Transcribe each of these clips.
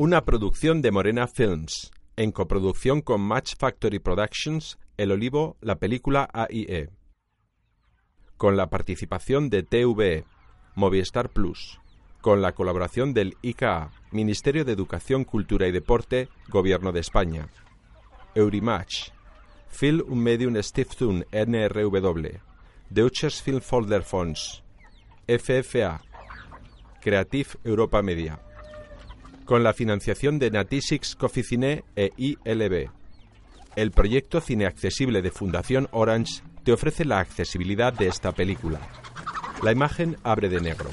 Una producción de Morena Films, en coproducción con Match Factory Productions, El Olivo, la película AIE. Con la participación de TVE, Movistar Plus, con la colaboración del ICA, Ministerio de Educación, Cultura y Deporte, Gobierno de España. Eurimatch, Film und Medium Stiftung NRW, Deutsches Filmfolderfonds, FFA, Creative Europa Media. Con la financiación de Natisix Coficine e ILB. El proyecto Cine Accesible de Fundación Orange te ofrece la accesibilidad de esta película. La imagen abre de negro,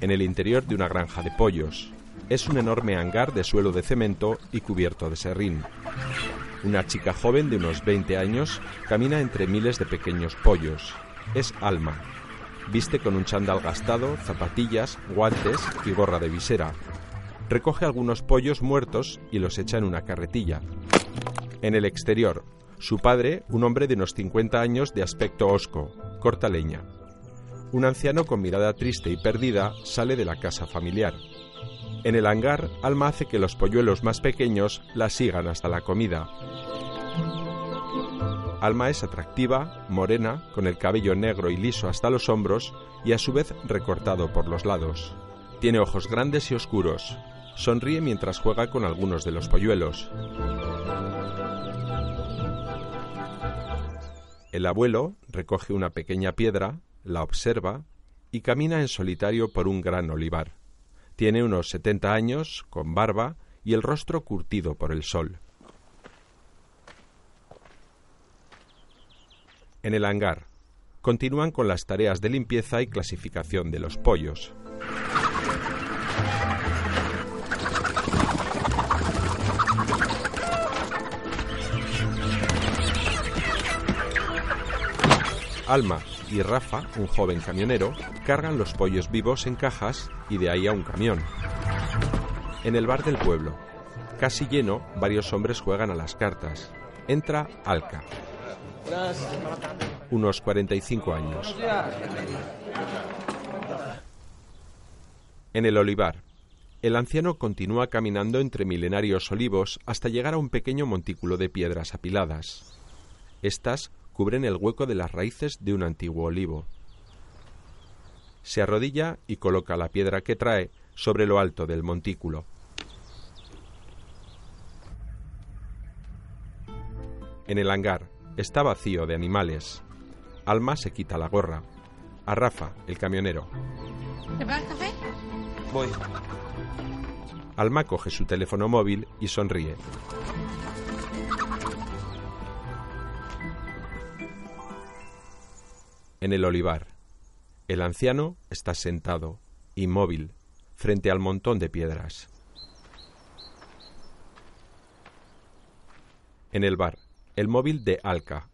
en el interior de una granja de pollos. Es un enorme hangar de suelo de cemento y cubierto de serrín. Una chica joven de unos 20 años camina entre miles de pequeños pollos. Es Alma. Viste con un chándal gastado, zapatillas, guantes y gorra de visera. Recoge algunos pollos muertos y los echa en una carretilla. En el exterior, su padre, un hombre de unos 50 años de aspecto hosco, corta leña. Un anciano con mirada triste y perdida sale de la casa familiar. En el hangar, Alma hace que los polluelos más pequeños la sigan hasta la comida. Alma es atractiva, morena, con el cabello negro y liso hasta los hombros y a su vez recortado por los lados. Tiene ojos grandes y oscuros. Sonríe mientras juega con algunos de los polluelos. El abuelo recoge una pequeña piedra, la observa y camina en solitario por un gran olivar. Tiene unos 70 años, con barba y el rostro curtido por el sol. En el hangar, continúan con las tareas de limpieza y clasificación de los pollos. Alma y Rafa, un joven camionero, cargan los pollos vivos en cajas y de ahí a un camión. En el bar del pueblo, casi lleno, varios hombres juegan a las cartas. Entra Alca. Unos 45 años. En el olivar, el anciano continúa caminando entre milenarios olivos hasta llegar a un pequeño montículo de piedras apiladas. Estas cubren el hueco de las raíces de un antiguo olivo. Se arrodilla y coloca la piedra que trae sobre lo alto del montículo. En el hangar está vacío de animales. Alma se quita la gorra. A Rafa, el camionero. ¿Preparas café? Voy. Alma coge su teléfono móvil y sonríe. En el olivar, el anciano está sentado, inmóvil, frente al montón de piedras. En el bar, el móvil de Alca.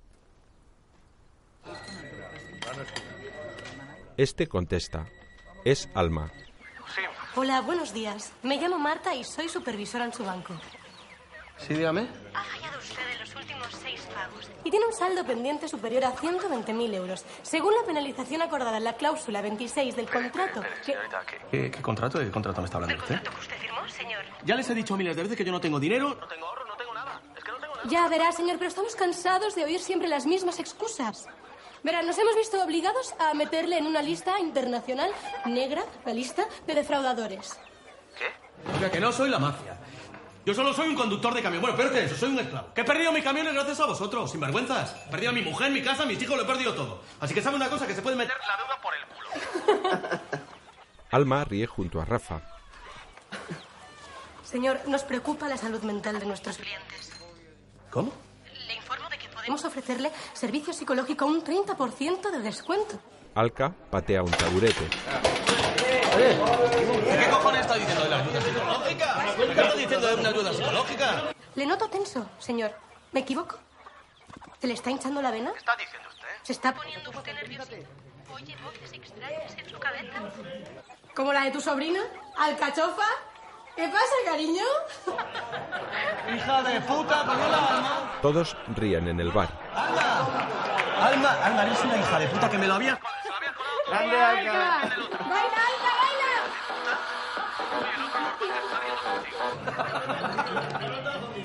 Este contesta. Es Alma. Hola, buenos días. Me llamo Marta y soy supervisora en su banco. Sí, dígame. Pagos. Y tiene un saldo pendiente superior a 120.000 euros. Según la penalización acordada en la cláusula 26 del contrato. que- ¿Qué, qué contrato? ¿De qué contrato me está hablando ¿El usted? contrato que usted firmó, señor? Ya les he dicho miles de veces que yo no tengo dinero. No tengo ahorro, no tengo nada. Es que no tengo nada. Ya verá, señor, pero estamos cansados de oír siempre las mismas excusas. Verá, nos hemos visto obligados a meterle en una lista internacional negra, la lista de defraudadores. O sea, que no soy la mafia. Yo solo soy un conductor de camión. Bueno, peor que eso, soy un esclavo. Que he perdido mis camiones gracias a vosotros, sinvergüenzas. He perdido a mi mujer, mi casa, mis hijos, lo he perdido todo. Así que sabe una cosa, que se puede meter la deuda por el culo. Alma ríe junto a Rafa. Señor, nos preocupa la salud mental de nuestros clientes. ¿Cómo? Le informo de que podemos ofrecerle servicio psicológico a un 30% de descuento. Alca patea un taburete. ¿Qué cojones está diciendo de la ayuda psicológica? ¿Qué está diciendo de una ayuda psicológica? Le noto tenso, señor. ¿Me equivoco? ¿Se le está hinchando la vena? ¿Qué está diciendo usted? ¿Se está poniendo usted nervioso? Oye voces extrañas en su cabeza. ¿Como la de tu sobrina? ¿Alcachofa? ¿Qué pasa, cariño? Hija de puta, la alma. Todos ríen en el bar. Alma, Alma, eres una hija de puta que me lo había... ¡Grande, Alca! ¡Baila, Alca, baila!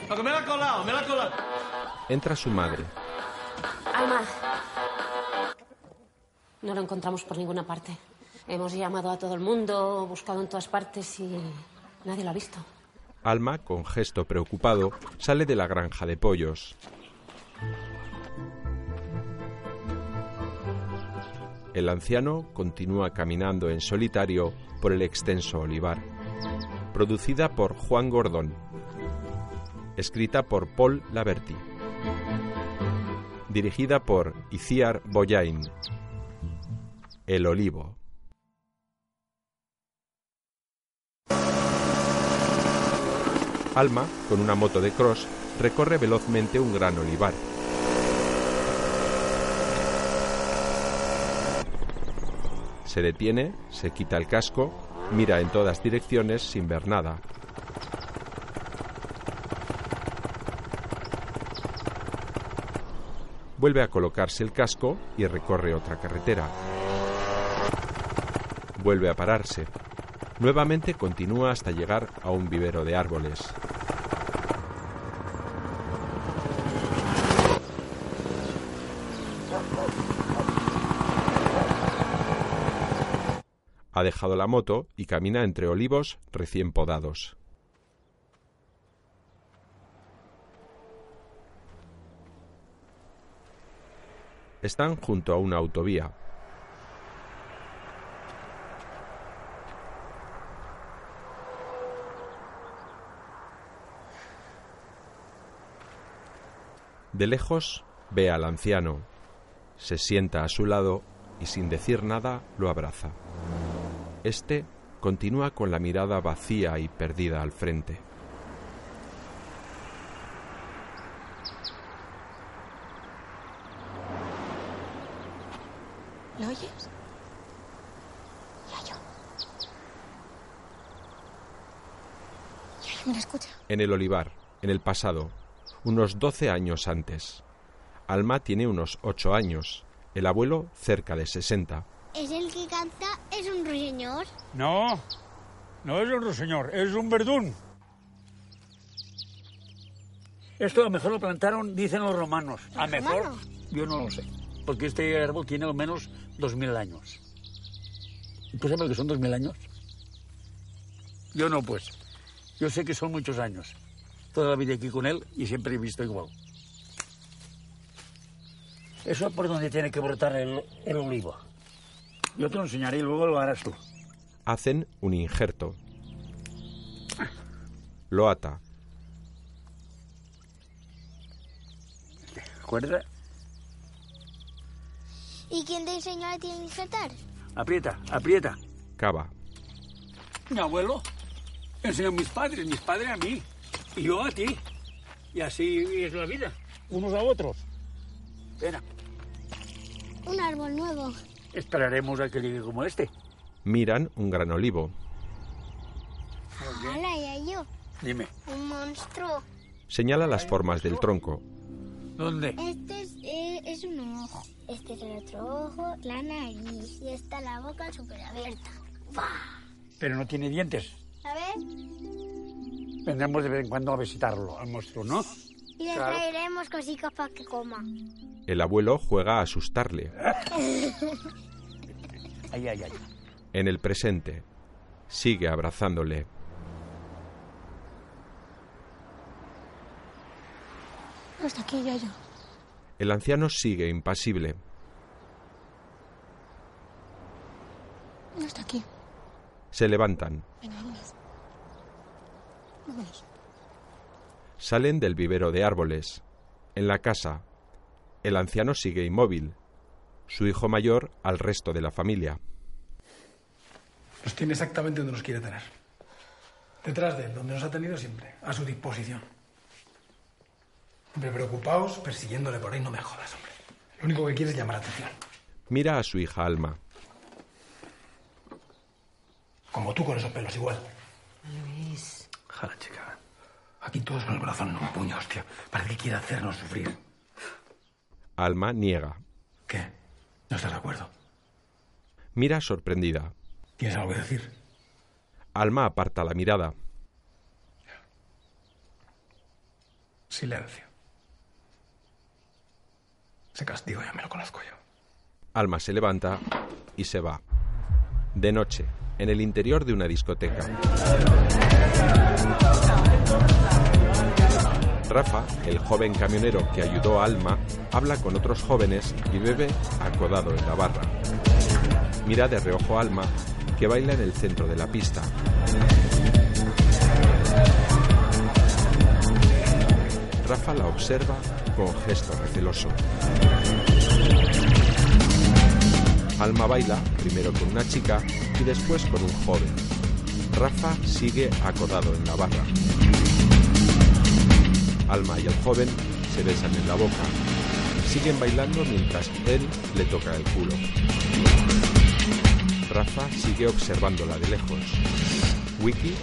Lo que me la ha colado, me la ha colado. Entra su madre. Alma. No lo encontramos por ninguna parte. Hemos llamado a todo el mundo, buscado en todas partes y nadie lo ha visto. Alma, con gesto preocupado, sale de la granja de pollos. El anciano continúa caminando en solitario por el extenso olivar. Producida por Juan Gordón. Escrita por Paul Laverty. Dirigida por Iciar Boyain. El olivo. Alma, con una moto de cross, recorre velozmente un gran olivar. Se detiene, se quita el casco, mira en todas direcciones sin ver nada. Vuelve a colocarse el casco y recorre otra carretera. Vuelve a pararse. Nuevamente continúa hasta llegar a un vivero de árboles. Ha dejado la moto y camina entre olivos recién podados. Están junto a una autovía. De lejos ve al anciano, se sienta a su lado y sin decir nada lo abraza. Este continúa con la mirada vacía y perdida al frente. ¿Lo oyes? Yayo. Yayo, me escucha. En el olivar, en el pasado, unos 12 años antes. Alma tiene unos 8 años, el abuelo cerca de 60. ¿Es el que canta? ¿Es un ruiseñor? No, no es un ruiseñor, es un verdún. Esto a lo mejor lo plantaron, dicen los romanos. A ¿Los mejor, romanos? yo no lo sé. Porque este árbol tiene al menos dos mil años. ¿Tú sabes lo que son dos mil años? Yo no, pues. Yo sé que son muchos años. Toda la vida aquí con él y siempre he visto igual. Eso es por donde tiene que brotar el, el olivo. Yo te lo enseñaré y luego lo harás tú. Hacen un injerto. Lo ata. ¿Recuerda? ¿Y quién te enseñó a ti a injertar? Aprieta, aprieta. Cava. Mi abuelo enseñó a mis padres, mis padres a mí y yo a ti. Y así es la vida, unos a otros. Espera, Un árbol nuevo. esperaremos a que llegue como este. Miran un gran olivo. ¡Hala, Yayo! Dime, Un monstruo. Señala las formas del tronco. ¿dónde? Este es, eh, es un ojo. Este es el otro ojo, la nariz. Y está la boca súper abierta. Pero no tiene dientes. A ver. Vendremos de vez en cuando a visitarlo, al monstruo, ¿no? Y le Claro. traeremos cositas para que coma. El abuelo juega a asustarle. Ay, ay, ay. En el presente, sigue abrazándole. No está aquí, Yayo. El anciano sigue impasible. No está aquí. Se levantan. Venga. Salen del vivero de árboles. En la casa, el anciano sigue inmóvil. Su hijo mayor al resto de la familia. Nos tiene exactamente donde nos quiere tener. Detrás de él, donde nos ha tenido siempre, a su disposición. Siempre preocupados, persiguiéndole por ahí, no me jodas, hombre. Lo único que quiere es llamar la atención. Mira a su hija Alma. Como tú con esos pelos, igual. Luis. Jala, chica. Aquí todos con el corazón en un puño, hostia. ¿Para qué quiere hacernos sufrir? Alma niega. ¿Qué? ¿No estás de acuerdo? Mira sorprendida. ¿Tienes algo que decir? Alma aparta la mirada. Silencio. Ese castigo ya me lo conozco yo. Alma se levanta y se va. De noche, en el interior de una discoteca. Rafa, el joven camionero que ayudó a Alma, habla con otros jóvenes y bebe acodado en la barra. Mira de reojo a Alma, que baila en el centro de la pista. Rafa la observa con gesto receloso. Alma baila primero con una chica y después con un joven. Rafa sigue acodado en la barra. Alma y el joven se besan en la boca. Siguen bailando mientras él le toca el culo. Rafa sigue observándola de lejos. Wiki,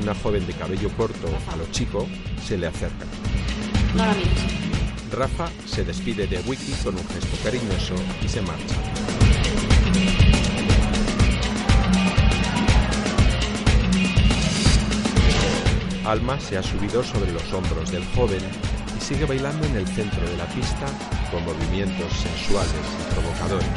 una joven de cabello corto a lo chico, se le acerca. No la mires. Rafa se despide de Wiki con un gesto cariñoso y se marcha. Alma se ha subido sobre los hombros del joven y sigue bailando en el centro de la pista con movimientos sensuales y provocadores.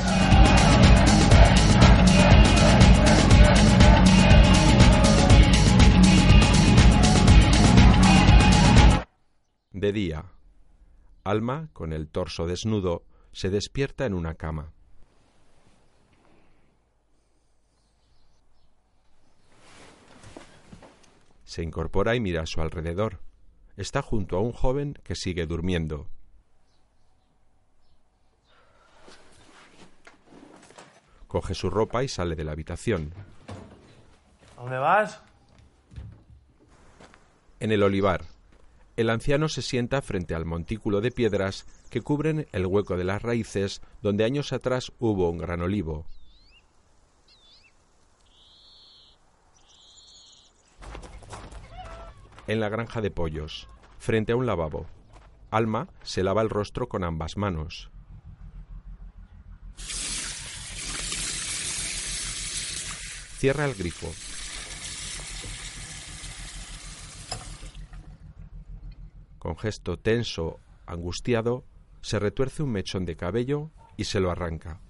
De día, Alma, con el torso desnudo, se despierta en una cama. Se incorpora y mira a su alrededor. Está junto a un joven que sigue durmiendo. Coge su ropa y sale de la habitación. ¿A dónde vas? En el olivar, el anciano se sienta frente al montículo de piedras que cubren el hueco de las raíces donde años atrás hubo un gran olivo. En la granja de pollos, frente a un lavabo, Alma se lava el rostro con ambas manos. Cierra el grifo. Con gesto tenso, angustiado, se retuerce un mechón de cabello y se lo arranca.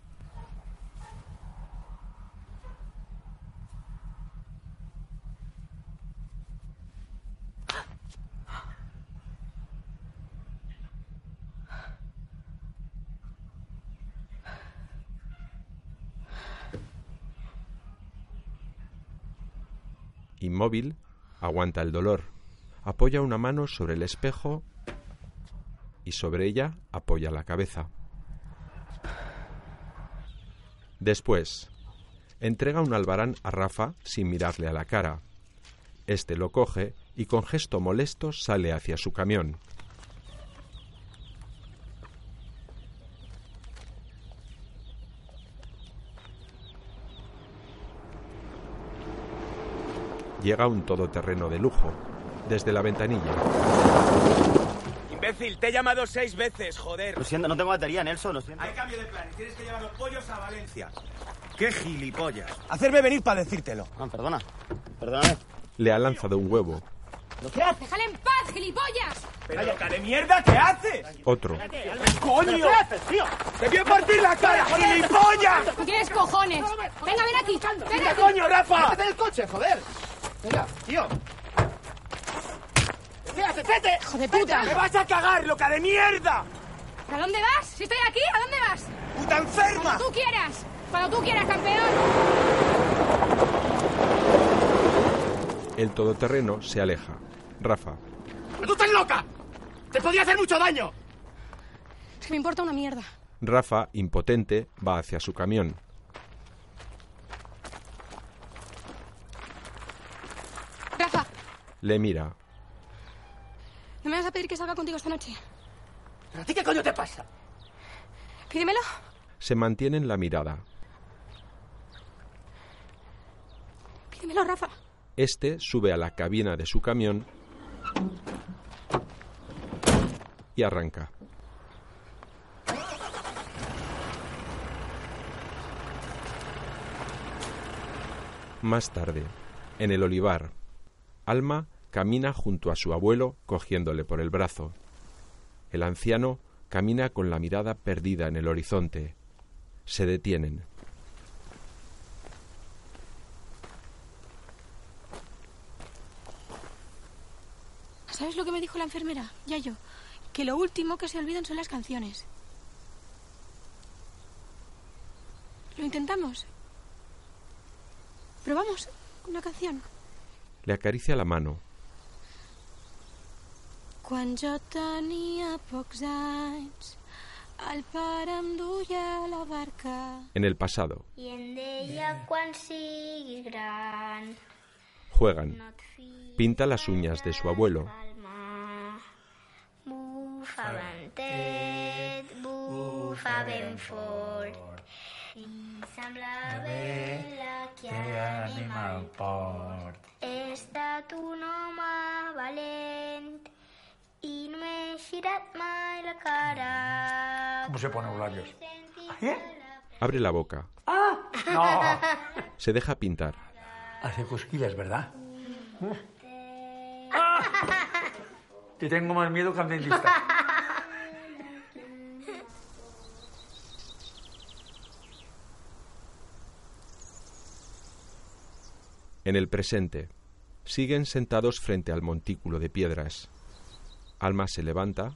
Inmóvil, aguanta el dolor. Apoya una mano sobre el espejo y sobre ella apoya la cabeza. Después, entrega un albarán a Rafa sin mirarle a la cara. Este lo coge y con gesto molesto sale hacia su camión. Llega un todoterreno de lujo, desde la ventanilla. Imbécil, te he llamado seis veces, joder. Lo siento, no tengo batería, Nelson, lo siento. Hay cambio de planes, tienes que llevar los pollos a Valencia. ¡Qué gilipollas! Hacerme venir para decírtelo. Ah, perdona. Perdóname. Le ha lanzado un huevo. ¿Qué haces? ¡Déjale en paz, gilipollas! ¡Pero loca de mierda, qué haces! Otro. ¡Coño! ¿Qué haces, tío? ¡Te voy a partir la cara, gilipollas! ¿Qué tienes cojones? Venga, ven aquí. Ven ¡Quita aquí. coño, Rafa! ¡Métete el coche, joder! Venga, tío. ¿Qué haces? ¡Vete! ¡Hijo de puta! ¡Me vas a cagar, loca de mierda! ¿A dónde vas? Si estoy aquí, ¿a dónde vas? ¡Puta enferma! Cuando tú quieras. Cuando tú quieras, campeón. El todoterreno se aleja. Rafa. ¡Tú estás loca! ¡Te podía hacer mucho daño! Es que me importa una mierda. Rafa, impotente, va hacia su camión. Rafa, Le mira. ¿no me vas a pedir que salga contigo esta noche? ¿A ti qué coño te pasa? Pídemelo. Se mantienen la mirada. Pídemelo, Rafa. Este sube a la cabina de su camión y arranca. Más tarde, En el olivar, Alma camina junto a su abuelo cogiéndole por el brazo. El anciano camina con la mirada perdida en el horizonte. Se detienen. ¿Sabes lo que me dijo la enfermera? Ya yo. Que lo último que se olvidan son las canciones. ¿Lo intentamos? Probamos una canción. Le acaricia la mano. Quan jo tenia pocs anys, el pare em duia a la barca. En el pasado, I em deia quan siguis gran juegan. Pinta las uñas de su abuelo. bufa ventet, bufa ben fort i sembla bella que anem al port. He estat un home valent i no m'he girat mai la cara. ¿Cómo se ponen los labios? Abre la boca. No. Se deja pintar. Hace cosquillas, ¿verdad? ¡Ah! Te tengo más miedo que al dentista. En el presente, siguen sentados frente al montículo de piedras. Alma se levanta,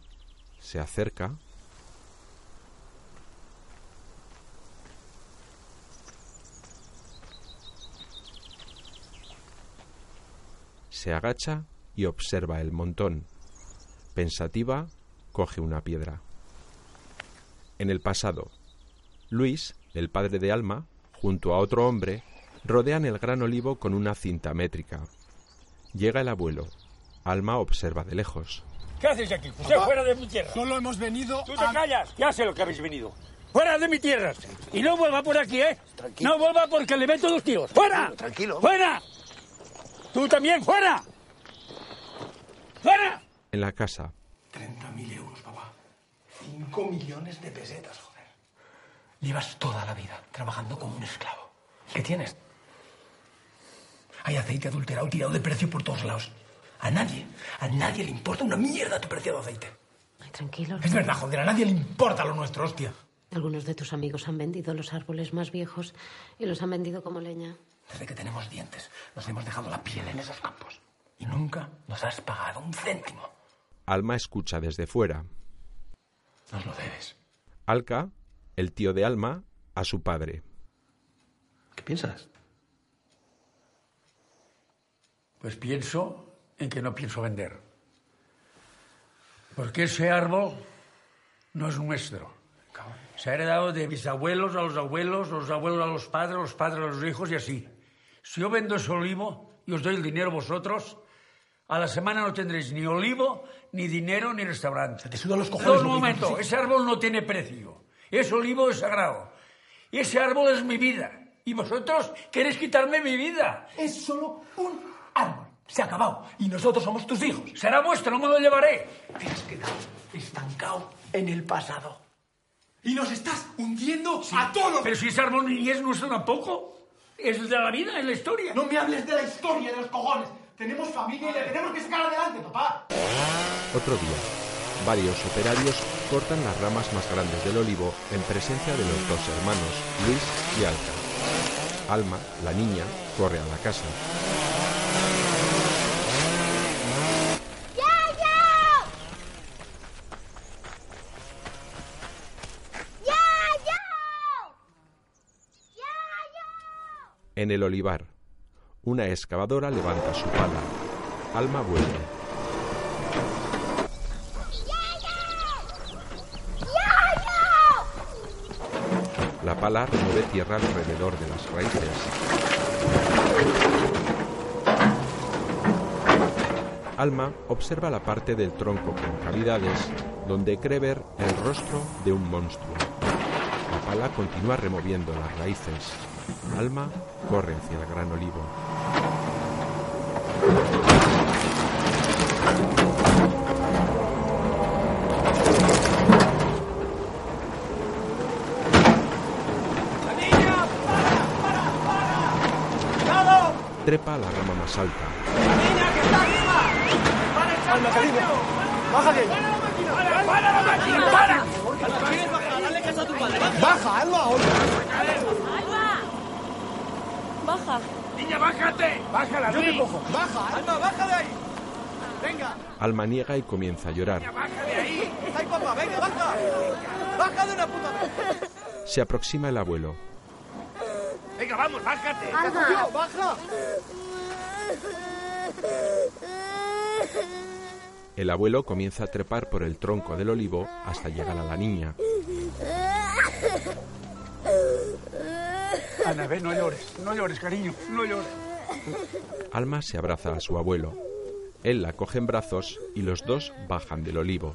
se acerca. Se agacha y observa el montón. Pensativa, coge una piedra. En el pasado, Luis, el padre de Alma, junto a otro hombre, rodean el gran olivo con una cinta métrica. Llega el abuelo. Alma observa de lejos. ¿Qué haces aquí? Usted fuera de mi tierra. Solo hemos venido Tú te a... callas. Ya sé lo que habéis venido. ¡Fuera de mi tierra! Y no vuelva por aquí, ¿eh? No vuelva porque le meto dos tíos. ¡Fuera! Tranquilo. ¡Fuera! ¡Tú también, fuera! ¡Fuera! En la casa, 30.000 euros, papá. 5 millones de pesetas, joder. Llevas toda la vida trabajando como un esclavo. ¿Qué tienes? Hay aceite adulterado tirado de precio por todos lados. A nadie, a nadie le importa una mierda tu preciado aceite. Ay, tranquilo. Es verdad, joder, a nadie le importa lo nuestro, hostia. Algunos de tus amigos han vendido los árboles más viejos y los han vendido como leña. Desde que tenemos dientes, nos hemos dejado la piel en esos campos. Y nunca nos has pagado un céntimo. Alma escucha desde fuera. Nos lo debes. Alca, el tío de Alma, a su padre. ¿Qué piensas? Pues pienso en que no pienso vender. Porque ese árbol no es nuestro. Se ha heredado de mis abuelos a los abuelos, los abuelos a los padres, los padres a los hijos y así. Si yo vendo ese olivo y os doy el dinero vosotros, a la semana no tendréis ni olivo, ni dinero, ni restaurante. Te sudan los cojones. Un momento, dices, ese árbol no tiene precio. Ese olivo es sagrado. Ese árbol es mi vida. Y vosotros queréis quitarme mi vida. sí. Es solo un árbol. Se ha acabado. Y nosotros somos tus hijos. Será vuestro, no me lo llevaré. Te has quedado estancado en el pasado. Y nos estás hundiendo a todos. Pero si ese árbol ni es nuestro tampoco. Es de la vida, es la historia. No me hables de la historia de los cojones. Tenemos familia y la tenemos que sacar adelante, papá. Otro día, varios operarios cortan las ramas más grandes del olivo en presencia de los dos hermanos, Luis y Alca. Alma, la niña, corre a la casa. En el olivar, una excavadora levanta su pala. Alma vuelve. La pala remueve tierra alrededor de las raíces. Alma observa la parte del tronco con cavidades donde cree ver el rostro de un monstruo. La pala continúa removiendo las raíces. Alma corre hacia el gran olivo. trepa a la rama más alta. ¡Niña, que está arriba! ¡Calma, cariño! ¡Baja de ahí! ¡Para, para la máquina! ¡Para! ¿Quieres bajar? Dale caso a tu padre. ¡Baja, Alma! ¡Alma! Baja. ¡Niña, bájate! ¡Bájala, Yo te cojo. ¡Baja, Alma, baja de ahí! ¡Venga! Alma niega y comienza a llorar. ¡Baja de ahí! ¡Ay, papá, venga, baja! ¡Baja de una puta vez! Se aproxima el abuelo. Venga, vamos, bájate. Alma. Tío, baja. El abuelo comienza a trepar por el tronco del olivo hasta llegar a la niña. No llores, no llores, cariño, no llores. Alma se abraza a su abuelo. Él la coge en brazos y los dos bajan del olivo.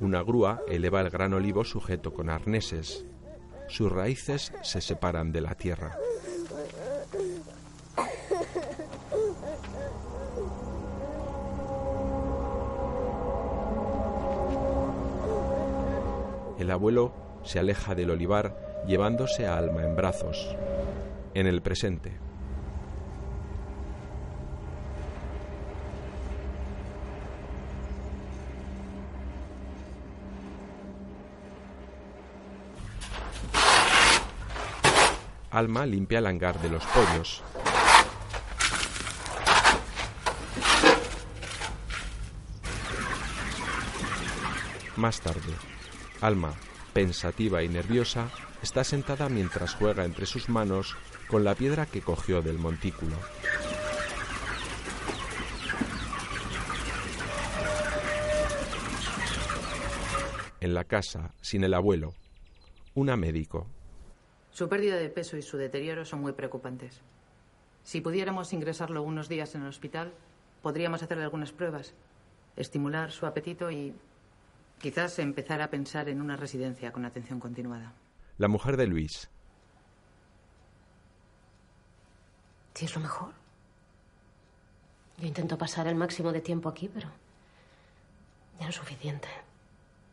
Una grúa eleva el gran olivo sujeto con arneses. Sus raíces se separan de la tierra. El abuelo se aleja del olivar llevándose a Alma en brazos. En el presente. Alma limpia el hangar de los pollos. Más tarde, Alma, pensativa y nerviosa, está sentada mientras juega entre sus manos con la piedra que cogió del montículo. En la casa, sin el abuelo, una médico. Su pérdida de peso y su deterioro son muy preocupantes. Si pudiéramos ingresarlo unos días en el hospital, podríamos hacerle algunas pruebas, estimular su apetito y quizás empezar a pensar en una residencia con atención continuada. La mujer de Luis. Si es lo mejor. Yo intento pasar el máximo de tiempo aquí, pero ya no es suficiente.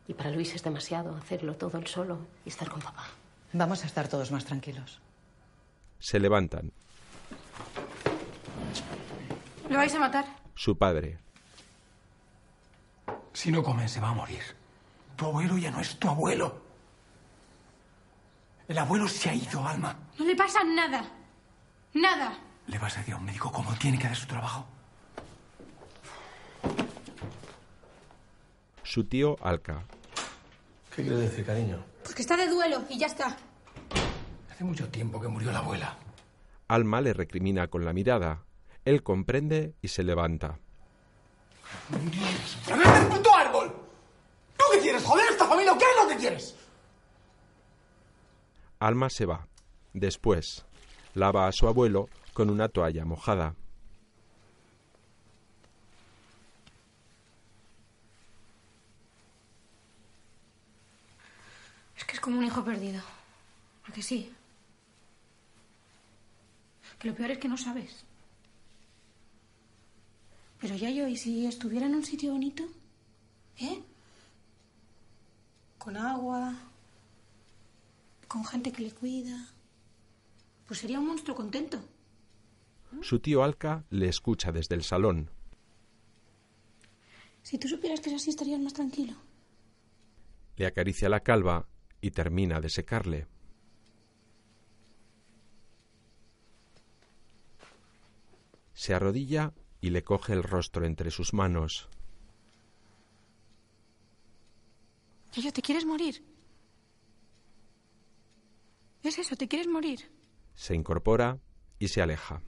Y para Luis es demasiado hacerlo todo él solo y estar con papá. Vamos a estar todos más tranquilos. Se levantan. ¿Lo vais a matar? Su padre. Si no come, se va a morir. Tu abuelo ya no es tu abuelo. El abuelo se ha ido, Alma. No le pasa nada. Nada. ¿Le vas a decir a un médico cómo tiene que hacer su trabajo? Su tío Alca. ¿Qué quieres decir, cariño? Pues que está de duelo y ya está. Hace mucho tiempo que murió la abuela. Alma le recrimina con la mirada. Él comprende y se levanta. ¡Tremendo el puto árbol! ¿Tú qué quieres? ¿Joder esta familia qué es lo que quieres? Alma se va. Después, lava a su abuelo con una toalla mojada. Es que es como un hijo perdido. ¿A que sí? Que lo peor es que no sabes. Pero ya yo, ¿y si estuviera en un sitio bonito? ¿Eh? Con agua, con gente que le cuida. Pues sería un monstruo contento. Su tío Alca le escucha desde el salón. Si tú supieras que es así, estarías más tranquilo. Le acaricia la calva y termina de secarle. Se arrodilla y le coge el rostro entre sus manos. Yayo, ¿te quieres morir? ¿Es eso? ¿Te quieres morir? Se incorpora y se aleja.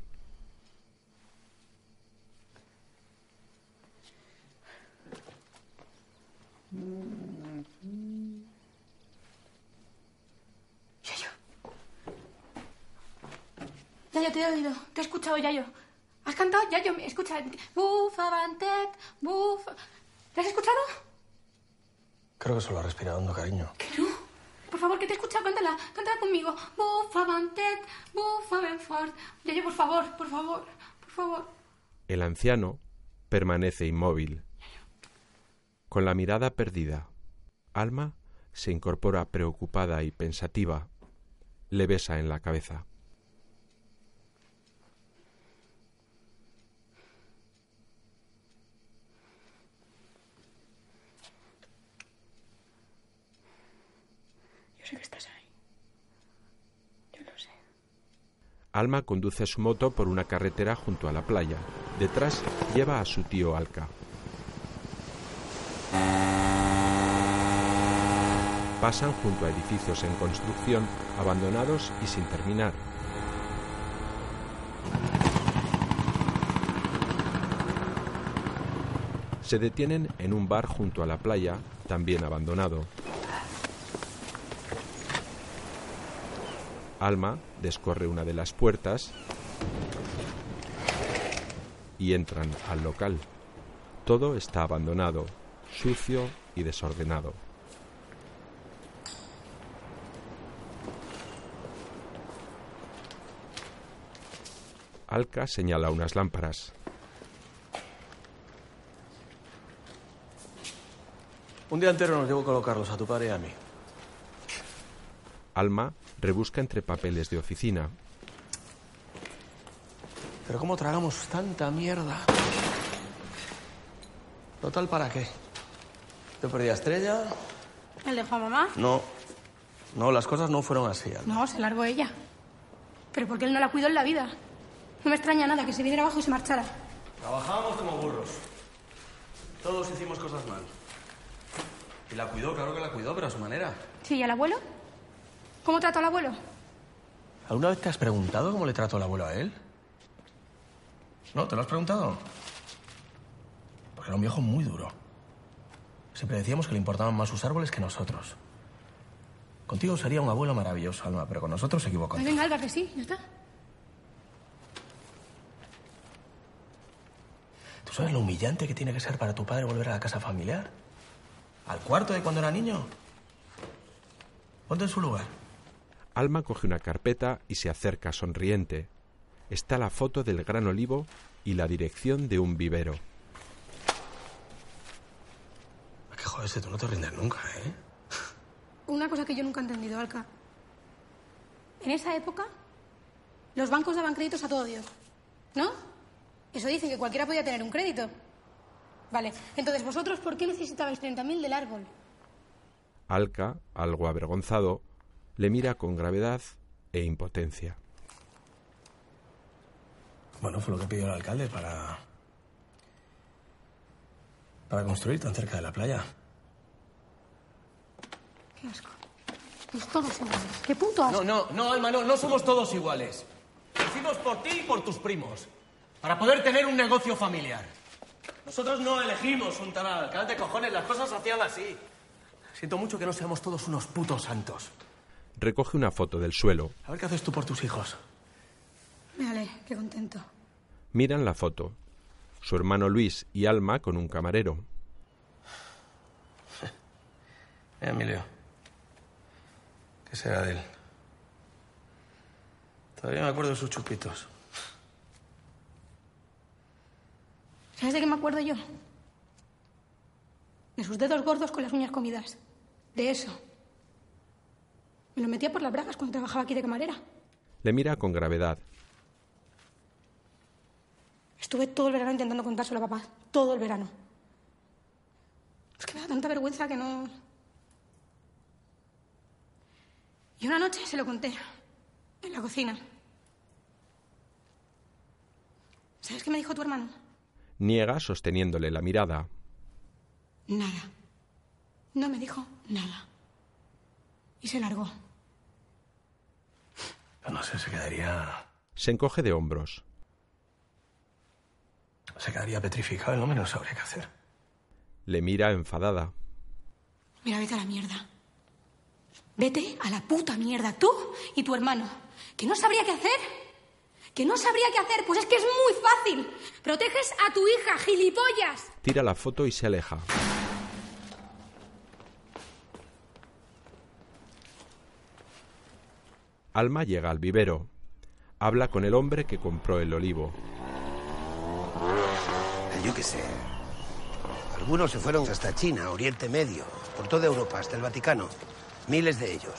Yayo. Yayo, te he oído. Te he escuchado, Yayo. ¿Has cantado? Yayo, escucha. Buf, avantet, buf. ¿Te has escuchado? Creo que solo ha respirado hondo, cariño. Que no. Por favor, que te he escuchado. Cántala. Cántala conmigo. Buf, avantet, buf, avenfort. Yayo, por favor, por favor, por favor. El anciano permanece inmóvil, con la mirada perdida. Alma se incorpora preocupada y pensativa. Le besa en la cabeza. Sé que estás ahí. Yo sé. Alma conduce su moto por una carretera junto a la playa. Detrás lleva a su tío Alca. Pasan junto a edificios en construcción, abandonados y sin terminar. Se detienen en un bar junto a la playa, también abandonado. Alma descorre una de las puertas y entran al local. Todo está abandonado, sucio y desordenado. Alca señala unas lámparas. Un día entero nos llevo a colocarlos a tu padre y a mí. Alma rebusca entre papeles de oficina. Pero ¿cómo tragamos tanta mierda? Total, ¿para qué? ¿Te perdí a Estrella? ¿El dejó a mamá? No. No, las cosas no fueron así. No, se largó ella. Pero porque él no la cuidó en la vida. No me extraña nada que se viniera abajo y se marchara. Trabajábamos como burros. Todos hicimos cosas mal. Y la cuidó, claro que la cuidó, pero a su manera. Sí, ¿y al abuelo? ¿Cómo trató al abuelo? ¿Alguna vez te has preguntado cómo le trató el abuelo a él? ¿No? ¿Te lo has preguntado? Porque era un viejo muy duro. Siempre decíamos que le importaban más sus árboles que nosotros. Contigo sería un abuelo maravilloso, Alma, pero con nosotros se equivocó. Ay, venga, Alba, que sí, ya está. ¿Tú sabes lo humillante que tiene que ser para tu padre volver a la casa familiar? ¿Al cuarto de cuando era niño? Ponte en su lugar. Alma coge una carpeta y se acerca sonriente. Está la foto del gran olivo y la dirección de un vivero. ¿A qué joderse? Tú no te rindes nunca, ¿eh? Una cosa que yo nunca he entendido, Alca. En esa época, los bancos daban créditos a todo Dios. ¿No? Eso dicen que cualquiera podía tener un crédito. Vale, entonces vosotros, ¿por qué necesitabais 30.000 del árbol? Alca, algo avergonzado, le mira con gravedad e impotencia. Bueno, fue lo que pidió el alcalde para. para construir tan cerca de la playa. Qué asco. Pues todos iguales. Qué puto asco. No, no, no, Alma, no, no somos todos iguales. Lo hicimos por ti y por tus primos. Para poder tener un negocio familiar. Nosotros no elegimos un tal alcalde, cojones, las cosas se hacían así. Siento mucho que no seamos todos unos putos santos. Recoge una foto del suelo. A ver qué haces tú por tus hijos. Vale, qué contento. Miran la foto. Su hermano Luis y Alma con un camarero. Eh, Emilio. ¿Qué será de él? Todavía me acuerdo de sus chupitos. ¿Sabes de qué me acuerdo yo? De sus dedos gordos con las uñas comidas. De eso. Me lo metía por las bragas cuando trabajaba aquí de camarera. Le mira con gravedad. Estuve todo el verano intentando contárselo a papá. Todo el verano. Es que me da tanta vergüenza que no. Y una noche se lo conté. En la cocina. ¿Sabes qué me dijo tu hermano? Niega sosteniéndole la mirada. Nada. No me dijo nada. Y se largó. Sé, se quedaría. Se encoge de hombros. Se quedaría petrificado y no menos sabría qué hacer. Le mira enfadada. Mira, vete a la mierda. Vete a la puta mierda, tú y tu hermano. ¿Que no sabría qué hacer? ¿Que no sabría qué hacer? Pues es que es muy fácil. Proteges a tu hija, gilipollas. Tira la foto y se aleja. Alma llega al vivero. Habla con el hombre que compró el olivo. Yo qué sé. Algunos se fueron hasta China, Oriente Medio, por toda Europa, hasta el Vaticano. Miles de ellos.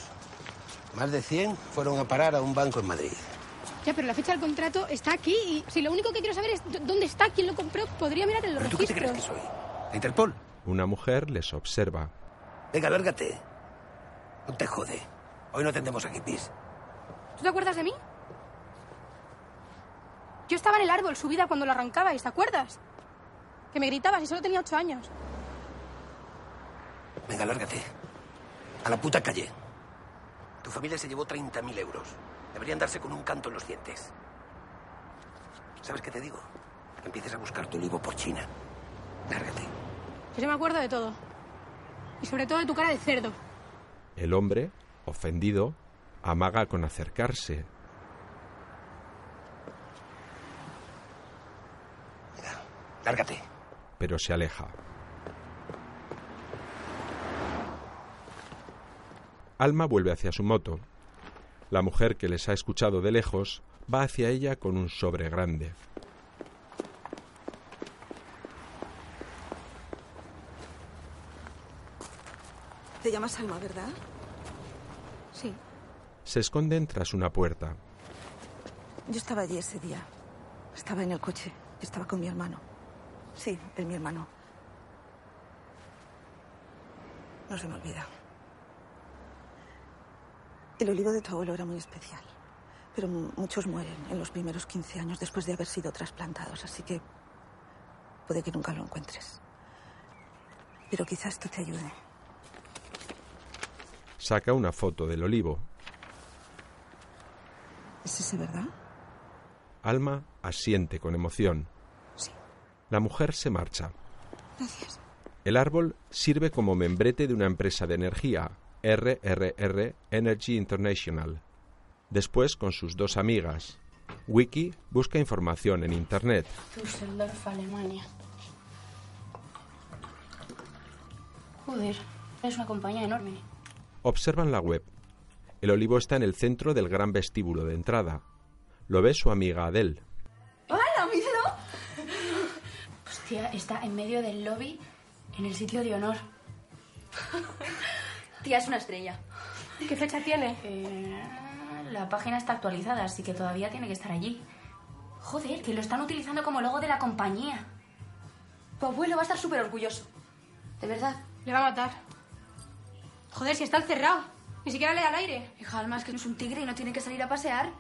Más de 100 fueron a parar a un banco en Madrid. Ya, pero la fecha del contrato está aquí y si lo único que quiero saber es dónde está, quién lo compró, podría mirar en los ¿Pero tú qué te registros. crees que soy? ¿La Interpol? Una mujer les observa. Venga, lárgate. No te jode. Hoy no tendremos aquí pis. ¿Tú te acuerdas de mí? Yo estaba en el árbol subida cuando lo arrancabais, ¿te acuerdas? Que me gritabas y solo tenía ocho años. Venga, lárgate. A la puta calle. Tu familia se llevó 30.000 euros. Deberían darse con un canto en los dientes. ¿Sabes qué te digo? Que empieces a buscar tu olivo por China. Lárgate. Yo me acuerdo de todo. Y sobre todo de tu cara de cerdo. El hombre, ofendido, amaga con acercarse. Lárgate. Pero se aleja. Alma vuelve hacia su moto. La mujer que les ha escuchado de lejos va hacia ella con un sobre grande. Te llamas Alma, ¿verdad? Se esconden tras una puerta. Yo estaba allí ese día. Estaba en el coche. Yo estaba con mi hermano. Sí, es mi hermano. No se me olvida. El olivo de tu abuelo era muy especial. Pero mu- muchos mueren en los primeros 15 años después de haber sido trasplantados, así que puede que nunca lo encuentres. Pero quizás esto te ayude. Saca una foto del olivo. ¿Es ese, verdad? Alma asiente con emoción. Sí. La mujer se marcha. Gracias. El árbol sirve como membrete de una empresa de energía, RRR Energy International. Después, con sus dos amigas, Wiki busca información en Internet. Düsseldorf, Alemania. Joder, es una compañía enorme. Observan la web. El olivo está en el centro del gran vestíbulo de entrada. Lo ve su amiga Adele. ¡Hola, míralo! Hostia, está en medio del lobby, en el sitio de honor. Tía, es una estrella. ¿Qué fecha tiene? Eh, la página está actualizada, así que todavía tiene que estar allí. Joder, que lo están utilizando como logo de la compañía. Tu abuelo va a estar súper orgulloso. De verdad. Le va a matar. Joder, si está encerrado. Ni siquiera le da al aire. Hija, Alma, es que no es un tigre y no tiene que salir a pasear.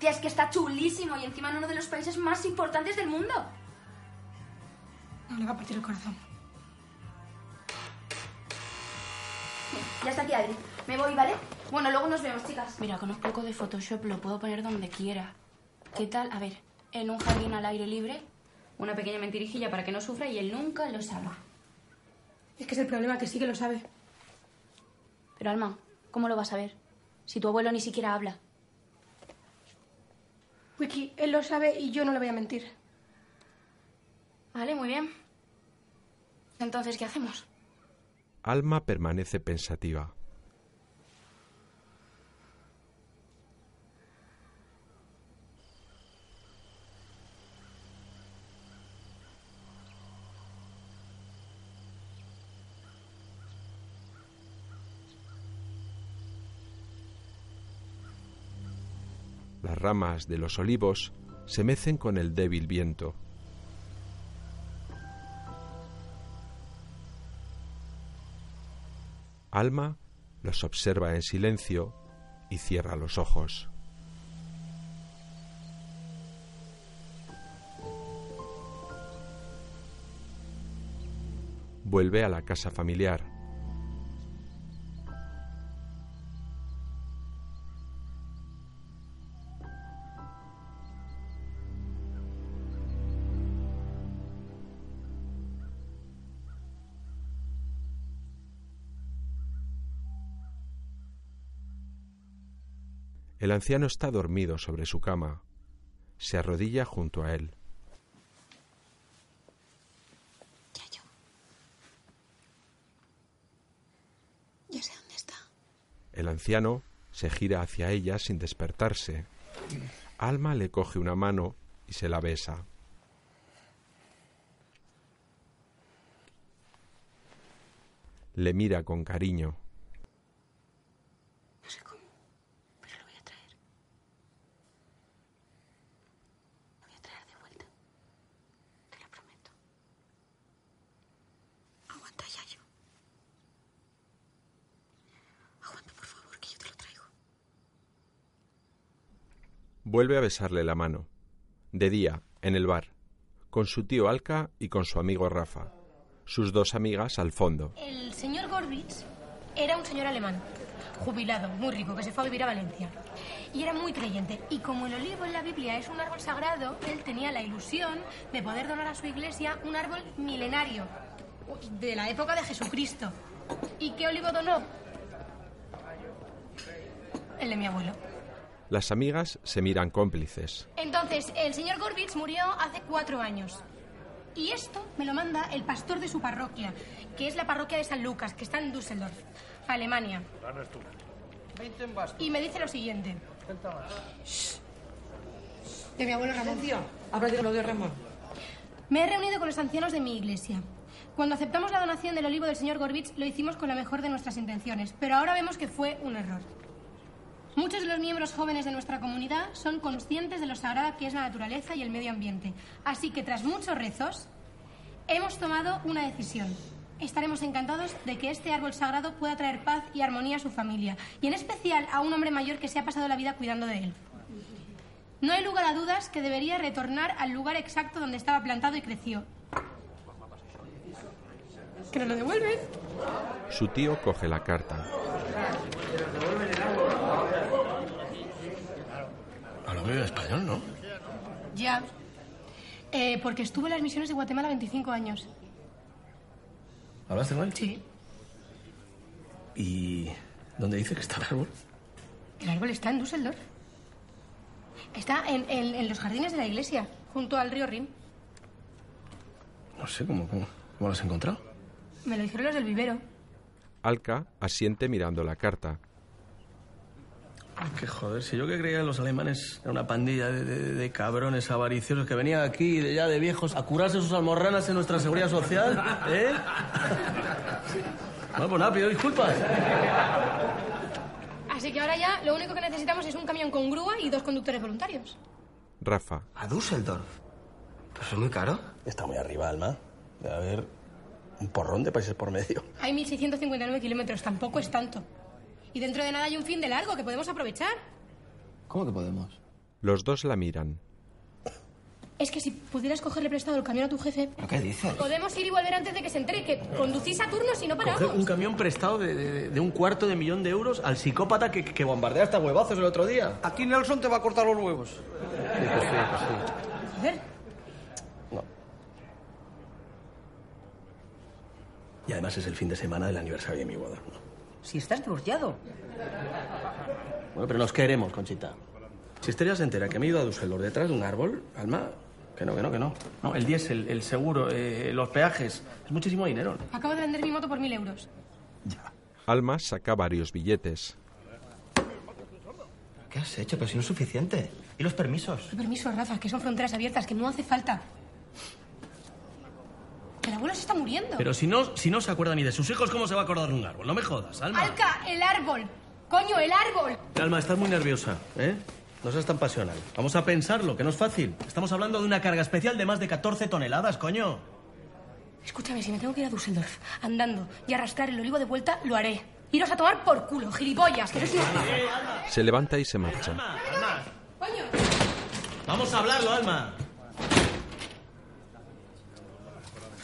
Tía, es que está chulísimo y encima en uno de los países más importantes del mundo. No, le va a partir el corazón. Ya está aquí, Adri. Me voy, ¿vale? Bueno, luego nos vemos, chicas. Mira, con un poco de Photoshop lo puedo poner donde quiera. ¿Qué tal? A ver, en un jardín al aire libre, una pequeña mentirijilla para que no sufra y él nunca lo sabe. Es que es el problema, que sí que lo sabe. Pero, Alma, ¿cómo lo vas a ver? Si tu abuelo ni siquiera habla. Wiki, él lo sabe y yo no le voy a mentir. Vale, muy bien. Entonces, ¿qué hacemos? Alma permanece pensativa. Ramas de los olivos se mecen con el débil viento. Alma los observa en silencio y cierra los ojos. Vuelve a la casa familiar. El anciano está dormido sobre su cama. Se arrodilla junto a él. Ya sé dónde está. El anciano se gira hacia ella sin despertarse. Alma le coge una mano y se la besa. Le mira con cariño. No sé cómo, pero lo voy a traer. Lo voy a traer de vuelta. Te lo prometo. Aguanta, Yayo. Aguanta, por favor, que yo te lo traigo. Vuelve a besarle la mano. De día, en el bar, con su tío Alca y con su amigo Rafa. Sus dos amigas al fondo. El señor Gorbitz era un señor alemán, jubilado, muy rico, que se fue a vivir a Valencia. Y era muy creyente. Y como el olivo en la Biblia es un árbol sagrado, él tenía la ilusión de poder donar a su iglesia un árbol milenario, de la época de Jesucristo. ¿Y qué olivo donó? El de mi abuelo. Las amigas se miran cómplices. Entonces, el señor Gorbitz murió hace cuatro años. Y esto me lo manda el pastor de su parroquia, que es la parroquia de San Lucas, que está en Düsseldorf, Alemania. Y me dice lo siguiente. Shh. De mi abuelo Ramón. Habla de lo de Ramón. Me he reunido con los ancianos de mi iglesia. Cuando aceptamos la donación del olivo del señor Gorbitz, lo hicimos con la mejor de nuestras intenciones, pero ahora vemos que fue un error. Muchos de los miembros jóvenes de nuestra comunidad son conscientes de lo sagrada que es la naturaleza y el medio ambiente. Así que tras muchos rezos, hemos tomado una decisión. Estaremos encantados de que este árbol sagrado pueda traer paz y armonía a su familia, y en especial a un hombre mayor que se ha pasado la vida cuidando de él. No hay lugar a dudas que debería retornar al lugar exacto donde estaba plantado y creció. ¿Que nos lo devuelven? Su tío coge la carta. Muy bien español, ¿no? Ya. Eh, porque estuve en las misiones de Guatemala 25 años. ¿Hablaste con él? Sí. ¿Y dónde dice que está el árbol? El árbol está en Düsseldorf. Está en, en- en los jardines de la iglesia, junto al río Rin. No sé, ¿cómo, cómo, cómo lo has encontrado? Me lo dijeron los del vivero. Alca asiente mirando la carta. Que joder, si yo que creía que los alemanes era una pandilla de, de- de cabrones avariciosos que venían aquí de ya de viejos a curarse sus almorranas en nuestra seguridad social, ¿eh? Bueno, pues nada, pido disculpas. Así que ahora ya lo único que necesitamos es un camión con grúa y dos conductores voluntarios. Rafa. ¿A Düsseldorf? ¿Pues es muy caro? Está muy arriba, Alma. Debe haber un porrón de países por medio. Hay 1.659 kilómetros, tampoco es tanto. Y dentro de nada hay un fin de largo que podemos aprovechar. ¿Cómo que podemos? Los dos la miran. Es que si pudieras cogerle prestado el camión a tu jefe, ¿Pero qué dices? podemos ir y volver antes de que se entere que conducís a turnos y no Coger paramos. un camión prestado de, de- de un cuarto de millón de euros al psicópata que, que bombardea hasta huevazos el otro día. Aquí Nelson te va a cortar los huevos. Joder, Y además es el fin de semana del aniversario de mi boda. ¿no? Si estás divorciado. Bueno, pero nos queremos, Conchita. Si Esteria se entera que me he ido a Düsseldorf detrás de un árbol, Alma, que no, que no, que no. No, el diésel, el seguro, eh, los peajes, es muchísimo dinero. acabo de vender mi moto por mil euros. Alma saca varios billetes. ¿Qué has hecho? Pero si no es suficiente. ¿Y los permisos? Qué permiso, Rafa, que son fronteras abiertas, que no hace falta. Que el abuelo se está muriendo. Pero si no, si no se acuerda ni de sus hijos, ¿cómo se va a acordar de un árbol? No me jodas, Alma. Alca, el árbol. Coño, el árbol. Alma, estás muy nerviosa, ¿eh? No seas tan pasional. Vamos a pensarlo, que no es fácil. Estamos hablando de una carga especial de más de 14 toneladas, coño. Escúchame, si me tengo que ir a Düsseldorf andando y arrastrar el olivo de vuelta, lo haré. Iros a tomar por culo, gilipollas, que eres una... Se levanta y se marcha. Coño. Vamos a hablarlo, Alma.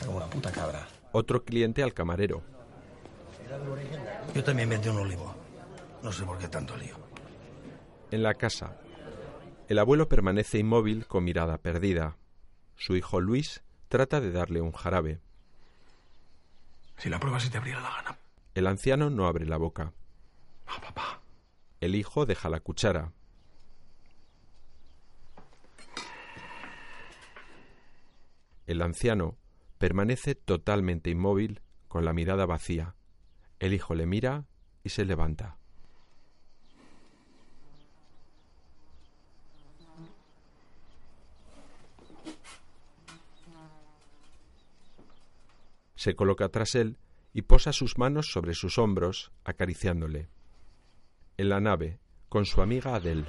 Como una puta cabra. Otro cliente al camarero. Yo también vendí un olivo. No sé por qué tanto lío. En la casa. El abuelo permanece inmóvil con mirada perdida. Su hijo Luis trata de darle un jarabe. Si la pruebas y te abriera la gana. El anciano no abre la boca. El hijo deja la cuchara. El anciano permanece totalmente inmóvil con la mirada vacía. El hijo le mira y se levanta. Se coloca tras él y posa sus manos sobre sus hombros, acariciándole. En la nave, con su amiga Adele.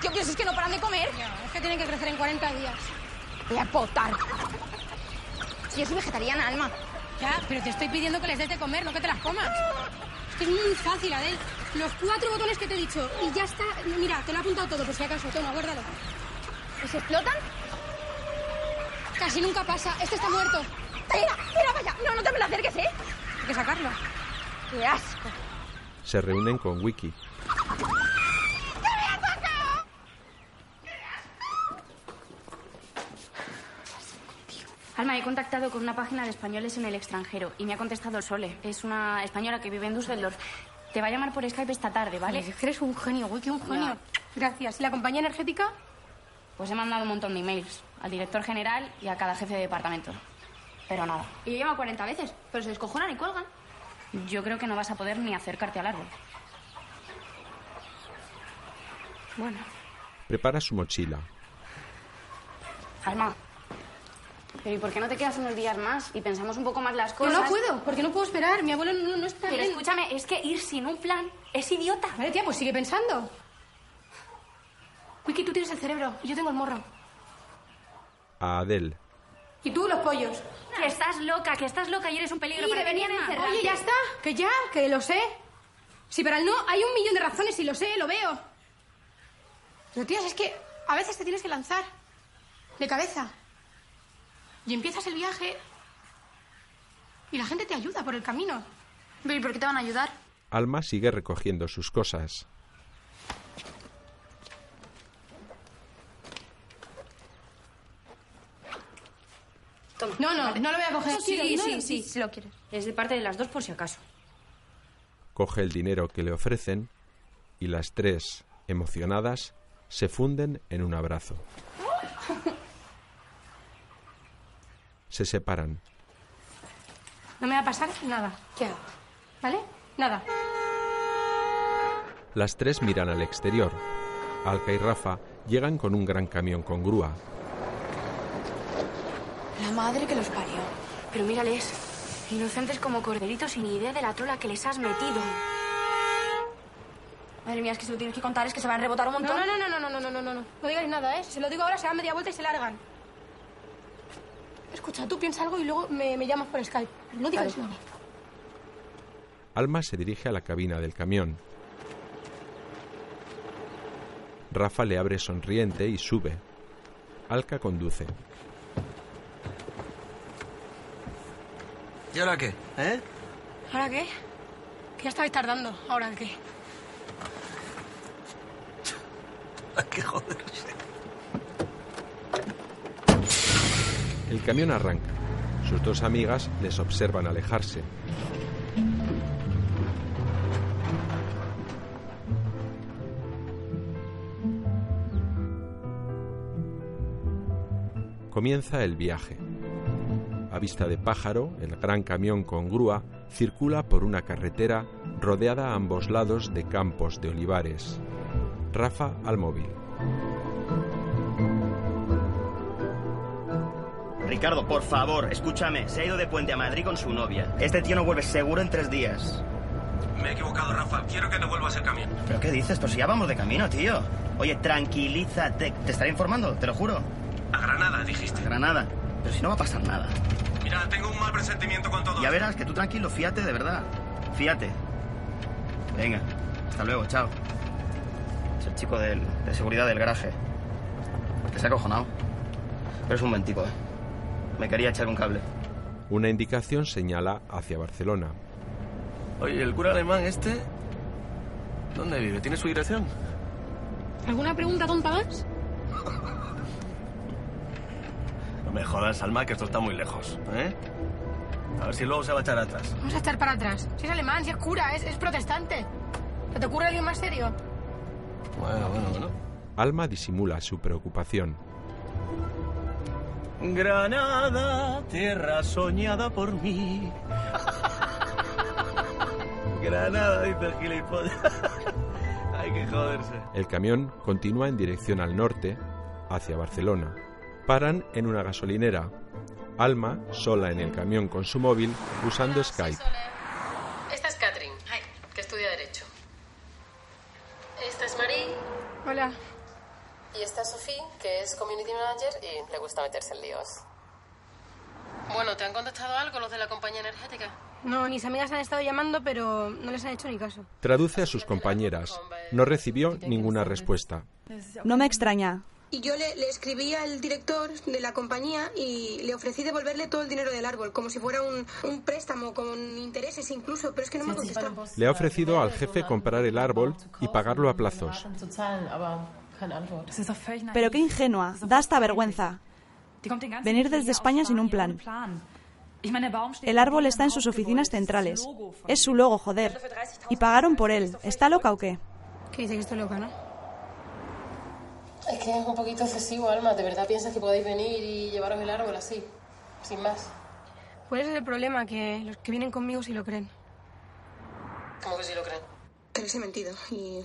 Que es que no paran de comer. es que tienen que crecer en 40 días. Voy a potar. Si yo soy vegetariana, Alma. Ya, pero te estoy pidiendo que les des de comer, no que te las comas. Es que es muy fácil, Adel. Los cuatro botones que te he dicho. Y ya está. Mira, te lo he apuntado todo, por si acaso. Toma, guárdalo. ¿Y se explotan? Casi nunca pasa. Este está muerto. ¡Mira, mira, vaya! No, no te me lo acerques, ¿eh? Hay que sacarlo. ¡Qué asco! Se reúnen con Wiki. Alma, he contactado con una página de españoles en el extranjero y me ha contestado Sole. Es una española que vive en Düsseldorf. Te va a llamar por Skype esta tarde, ¿vale? Joder, eres un genio, Wiki, un genio. Gracias. ¿Y la compañía energética? Pues he mandado un montón de emails al director general y a cada jefe de departamento. Pero nada. Y llama 40 veces, pero se descojonan y cuelgan. Yo creo que no vas a poder ni acercarte al árbol. Bueno. Prepara su mochila. Alma, pero ¿y por qué no te quedas unos días más y pensamos un poco más las Yo cosas? no puedo, porque no puedo esperar. Mi abuelo no, no está Pero bien. escúchame, es que ir sin un plan es idiota. Vale, tía, pues sigue pensando. Wiki, tú tienes el cerebro y yo tengo el morro. A Adele. Y tú los pollos. Que estás loca, que estás loca y eres un peligro Y para deberían. Oye, ya está. Que ya, que lo sé. Si para el no hay un millón de razones y lo sé, lo veo. Pero tías, es que a veces te tienes que lanzar. De cabeza. Y empiezas el viaje. Y la gente te ayuda por el camino. ¿Y por qué te van a ayudar? Alma sigue recogiendo sus cosas. Toma. No, no, no lo voy a coger. Sí, sí, no, sí, no. sí, si lo quieres. Es de parte de las dos por si acaso. Coge el dinero que le ofrecen y las tres, emocionadas, se funden en un abrazo. Se separan. No me va a pasar nada. ¿Qué hago? ¿Vale? Nada. Las tres miran al exterior. Alca y Rafa llegan con un gran camión con grúa. La madre que los parió. Pero mírales, inocentes como corderitos sin idea de la trola que les has metido. Madre mía, es que si lo tienes que contar es que se van a rebotar un No, montón. no, no, no, no, no, no, no, no, no. No digáis nada, ¿eh? Si se lo digo ahora, se dan media vuelta y se largan. Escucha, tú piensa algo y luego me, me llamas por Skype. No digáis nada. Alma se dirige a la cabina del camión. Rafa le abre sonriente y sube. Alca conduce. ¿Y ahora qué? ¿Eh? ¿Ahora qué? Que ya estabais tardando. ¿Ahora qué? Hay que joderse. El camión arranca. Sus dos amigas les observan alejarse. Comienza el viaje. A vista de pájaro, el gran camión con grúa circula por una carretera rodeada a ambos lados de campos de olivares. Rafa al móvil. Ricardo, por favor, escúchame. Se ha ido de Puente a Madrid con su novia. Este tío no vuelve seguro en tres días. Me he equivocado, Rafa. Quiero que devuelvas el camión. ¿Pero qué dices? Pues si ya vamos de camino, tío. Oye, tranquilízate. Te estaré informando, te lo juro. A Granada, dijiste. Granada. Pero si no va a pasar nada. Mira, tengo un mal presentimiento con todo. Ya verás que tú tranquilo, fíate de verdad. Fíate. Venga, hasta luego, chao. Es el chico del- de seguridad del garaje. Que se ha acojonado. Pero es un buen tipo, ¿eh? Me quería echar un cable. Una indicación señala hacia Barcelona. Oye, ¿el cura alemán este? ¿Dónde vive? ¿Tiene su dirección? ¿Alguna pregunta tonta más? No me jodas, Alma, que esto está muy lejos, ¿eh? A ver si luego se va a echar atrás. Vamos a estar para atrás. Si es alemán, si es cura, es, es protestante. ¿Se te ocurre alguien más serio? Bueno, bueno, bueno. Alma disimula su preocupación. Granada, tierra soñada por mí. Granada, dice el gilipollas. Hay que joderse. El camión continúa en dirección al norte, hacia Barcelona. Paran en una gasolinera. Alma, sola en el camión con su móvil, usando Skype. Esta es Catherine, que estudia Derecho. Esta es Marie. Hola. Y esta es Sophie, que es Community Manager y le gusta meterse en líos. Bueno, ¿te han contestado algo los de la compañía energética? No, mis amigas han estado llamando, pero no les han hecho ni caso. Traduce a sus compañeras. No recibió ninguna respuesta. No me extraña. Y yo le, le escribí al director de la compañía y le ofrecí devolverle todo el dinero del árbol, como si fuera un, un préstamo, con intereses incluso, pero es que no me ha contestado. Le ha ofrecido al jefe comprar el árbol y pagarlo a plazos. Pero qué ingenua. Da hasta vergüenza. Venir desde España sin un plan. El árbol está en sus oficinas centrales. Es su logo, joder. Y pagaron por él. ¿Está loca o qué? Que dice que estoy loca, ¿no? Es que es un poquito excesivo, Alma. ¿De verdad piensas que podéis venir y llevaros el árbol así? Sin más. ¿Cuál es el problema? Que los que vienen conmigo sí lo creen. ¿Cómo que sí lo creen? Que les he mentido y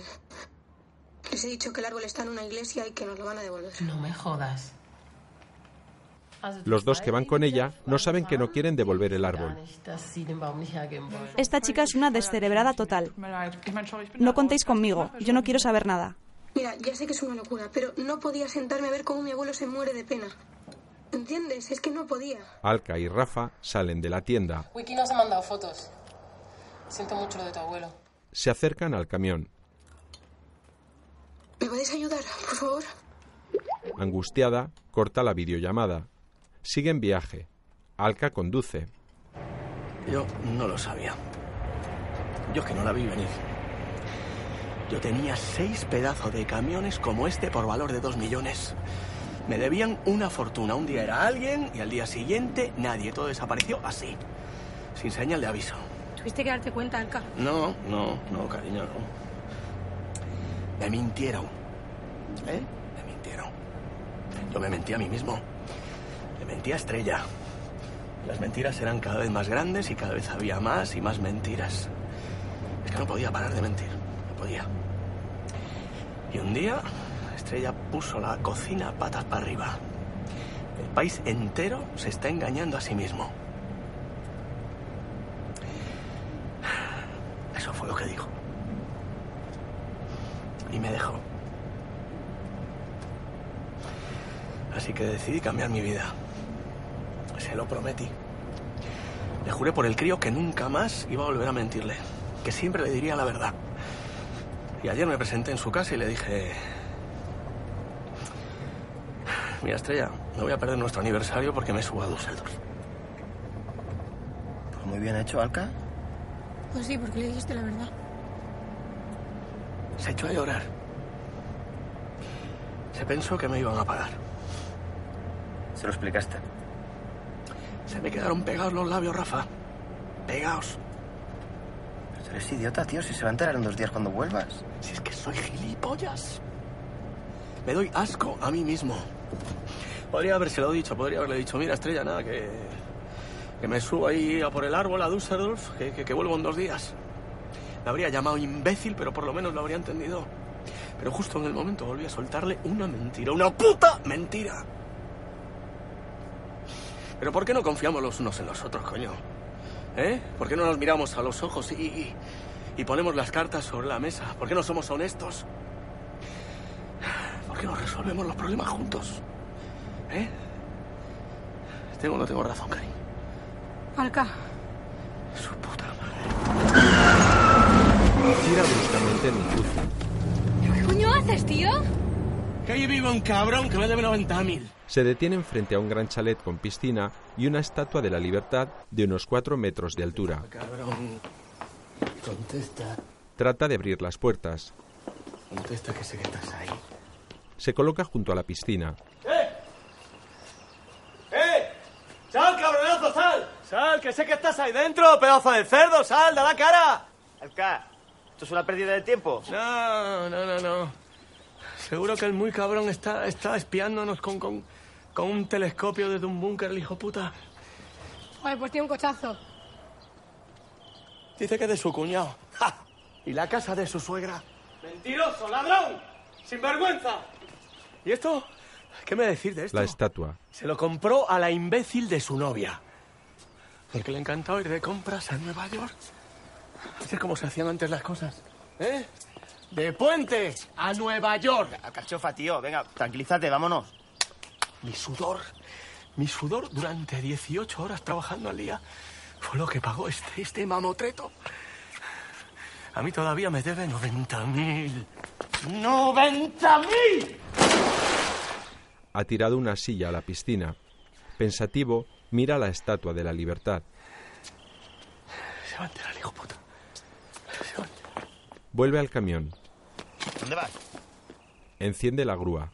les he dicho que el árbol está en una iglesia y que nos lo van a devolver. No me jodas. Los dos que van con ella no saben que no quieren devolver el árbol. Esta chica es una descerebrada total. No contéis conmigo. Yo no quiero saber nada. Mira, ya sé que es una locura, pero no podía sentarme a ver cómo mi abuelo se muere de pena. ¿Entiendes? Es que no podía. Alka y Rafa salen de la tienda. Wiki nos ha mandado fotos. Siento mucho lo de tu abuelo. Se acercan al camión. ¿Me podéis ayudar, por favor? Angustiada, corta la videollamada. Sigue en viaje. Alka conduce. Yo no lo sabía. Yo que no la vi venir. Yo tenía seis pedazos de camiones como este por valor de dos millones. Me debían una fortuna. Un día era alguien y al día siguiente nadie. Todo desapareció así. Sin señal de aviso. Tuviste que darte cuenta, Alka. No, no, no, cariño, no. Me mintieron. ¿Eh? Me mintieron. Yo me mentí a mí mismo. Le mentí a Estrella. Las mentiras eran cada vez más grandes y cada vez había más y más mentiras. Es que no podía parar de mentir. No podía. Y un día, Estrella puso la cocina patas para arriba. El país entero se está engañando a sí mismo. Eso fue lo que dijo. Y me dejó. Así que decidí cambiar mi vida. Se lo prometí. Le juré por el crío que nunca más iba a volver a mentirle. Que siempre le diría la verdad. Y ayer me presenté en su casa y le dije... Mira, Estrella, no voy a perder nuestro aniversario porque me subo a Dusseldorf. Pues muy bien hecho, Alka. Pues sí, porque le dijiste la verdad. Se echó a llorar. Se pensó que me iban a pagar. Se lo explicaste. Se me quedaron pegados los labios, Rafa. Pegados. Pero tú eres idiota, tío. Si se va a enterar en dos días cuando vuelvas. Si es que soy gilipollas. Me doy asco a mí mismo. Podría habérselo dicho, podría haberle dicho, mira, Estrella, nada, que, que me subo ahí a por el árbol a Düsseldorf, que, que, que vuelvo en dos días. Me habría llamado imbécil, pero por lo menos lo habría entendido. Pero justo en el momento volví a soltarle una mentira, una puta mentira. Pero ¿por qué no confiamos los unos en los otros, coño? ¿Eh? ¿Por qué no nos miramos a los ojos y, y, y ponemos las cartas sobre la mesa? ¿Por qué no somos honestos? ¿Por qué no resolvemos los problemas juntos? ¿Eh? ¿Tengo o no tengo razón, Cari? Alka. Su puta Gira bruscamente en un cruce. ¿Qué coño haces, tío? Que ahí vive un cabrón que me debe 90.000. Se detienen frente a un gran chalet con piscina y una estatua de la libertad de unos 4 metros de altura. Cabrón. Contesta. Trata de abrir las puertas. Contesta que sé que estás ahí. Se coloca junto a la piscina. ¡Eh! ¡Eh! ¡Sal, cabronazo, sal! ¡Sal, que sé que estás ahí dentro, pedazo de cerdo! ¡Sal, da la cara! Alka, ¿esto es una pérdida de tiempo? No, no, no, no. Seguro que el muy cabrón está, está espiándonos con, con, con un telescopio desde un búnker, el hijo puta. Oye, pues tiene un cochazo. Dice que es de su cuñado. ¡Ja! Y la casa de su suegra. ¡Mentiroso, ladrón! ¡Sinvergüenza! ¿Y esto? ¿Qué me decís de esto? La estatua. Se lo compró a la imbécil de su novia. Porque le encantó ir de compras a Nueva York. ¿Viste cómo se hacían antes las cosas? ¿Eh? De puente a Nueva York. Cachofa, tío, venga, tranquilízate, vámonos. Mi sudor, mi sudor durante 18 horas trabajando al día fue lo que pagó este, este mamotreto. A mí todavía me debe 90 mil. ¡90 mil! Ha tirado una silla a la piscina. Pensativo, mira la estatua de la libertad. Se va a enterar, hijo puta. Se va a enterar. Vuelve al camión. ¿Dónde vas? Enciende la grúa.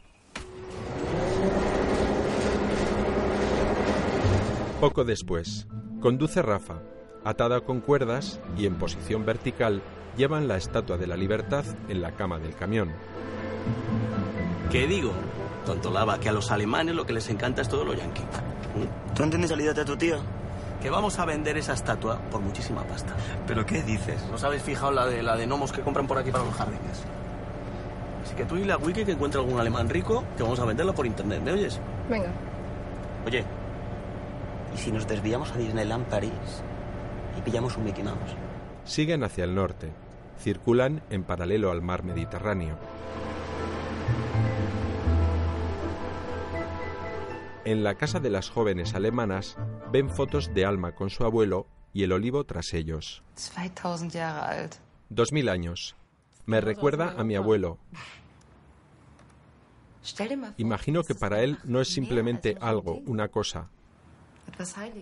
Poco después, conduce Rafa. Atada con cuerdas y en posición vertical, llevan la estatua de la libertad en la cama del camión. ¿Qué digo? Tonto lava, que a los alemanes lo que les encanta es todo lo yankee. ¿Tú entiendes salida a tu tío? Que vamos a vender esa estatua por muchísima pasta. ¿Pero qué dices? ¿No os habéis fijado la de, la de gnomos que compran por aquí para los jardines? Así que tú y la wiki que encuentre algún alemán rico, que vamos a venderla por internet, ¿me oyes? Venga. Oye, ¿y si nos desviamos a Disneyland París y pillamos un Mickey Mouse? Siguen hacia el norte. Circulan en paralelo al mar Mediterráneo. En la casa de las jóvenes alemanas ven fotos de Alma con su abuelo y el olivo tras ellos. 2000 Jahre alt. Dos mil años. Me recuerda a mi abuelo. Imagino que para él no es simplemente algo, una cosa.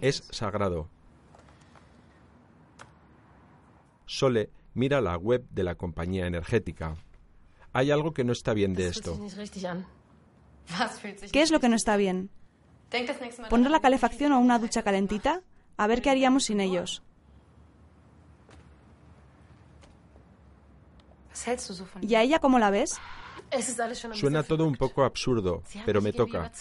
Es sagrado. Sole mira la web de la compañía energética. Hay algo que no está bien de esto. ¿Qué es lo que no está bien? ¿Poner la calefacción o una ducha calentita? A ver qué haríamos sin ellos. ¿Y a ella cómo la ves? Suena todo un poco absurdo, pero me toca.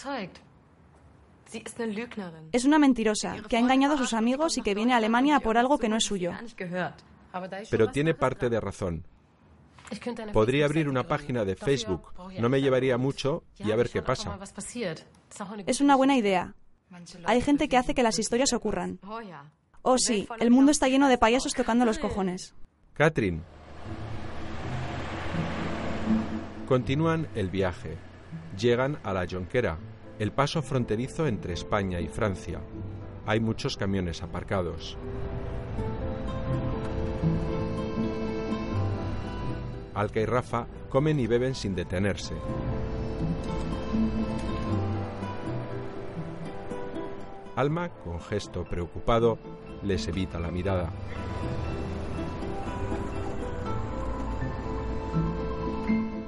Es una mentirosa, que ha engañado a sus amigos y que viene a Alemania por algo que no es suyo. Pero tiene parte de razón. Podría abrir una página de Facebook. No me llevaría mucho y a ver qué pasa. Es una buena idea. Hay gente que hace que las historias ocurran. Oh sí, el mundo está lleno de payasos tocando los cojones. Catherine. Continúan el viaje. Llegan a la Jonquera, el paso fronterizo entre España y Francia. Hay muchos camiones aparcados. Alca y Rafa comen y beben sin detenerse. Alma, con gesto preocupado, les evita la mirada.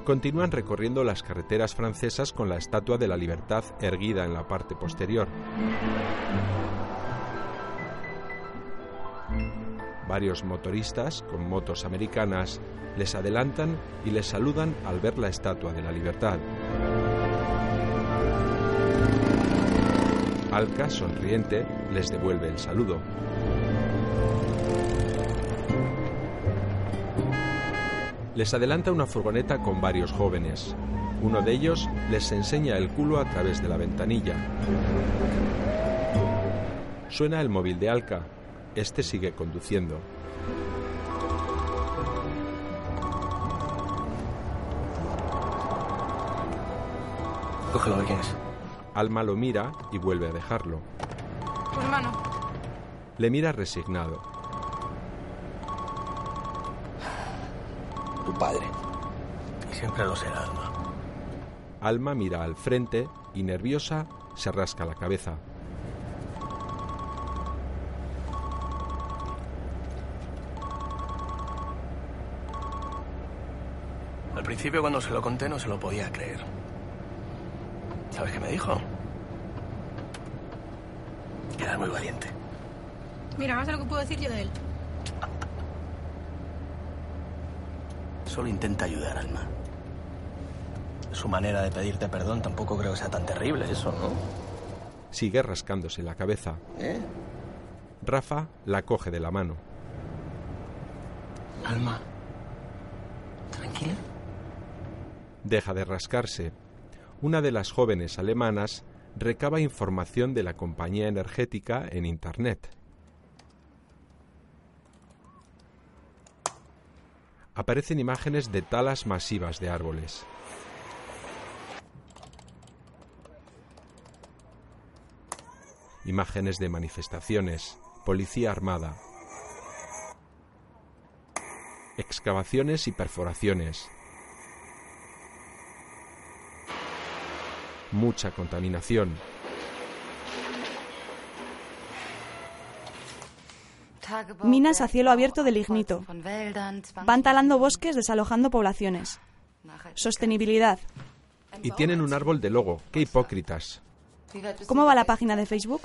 Continúan recorriendo las carreteras francesas con la Estatua de la Libertad erguida en la parte posterior. Varios motoristas con motos americanas les adelantan y les saludan al ver la Estatua de la Libertad. Alca, sonriente, les devuelve el saludo. Les adelanta una furgoneta con varios jóvenes. Uno de ellos les enseña el culo a través de la ventanilla. Suena el móvil de Alca. Este sigue conduciendo. Cógelo quién es. Alma lo mira y vuelve a dejarlo. Tu hermano. Le mira resignado. Tu padre. Y siempre lo será, Alma. Alma mira al frente y nerviosa se rasca la cabeza. Principio cuando se lo conté no se lo podía creer. ¿Sabes qué me dijo? Que era muy valiente. Mira, más de lo que puedo decir yo de él. Solo intenta ayudar, Alma. Su manera de pedirte perdón tampoco creo que sea tan terrible eso, ¿no? Sigue rascándose la cabeza. ¿Eh? Rafa la coge de la mano. Alma. Tranquila. Deja de rascarse. Una de las jóvenes alemanas recaba información de la compañía energética en Internet. Aparecen imágenes de talas masivas de árboles. Imágenes de manifestaciones, policía armada, excavaciones y perforaciones, mucha contaminación. Minas a cielo abierto de lignito. Van talando bosques, desalojando poblaciones. Sostenibilidad. Y tienen un árbol de logo. ¡Qué hipócritas! ¿Cómo va la página de Facebook?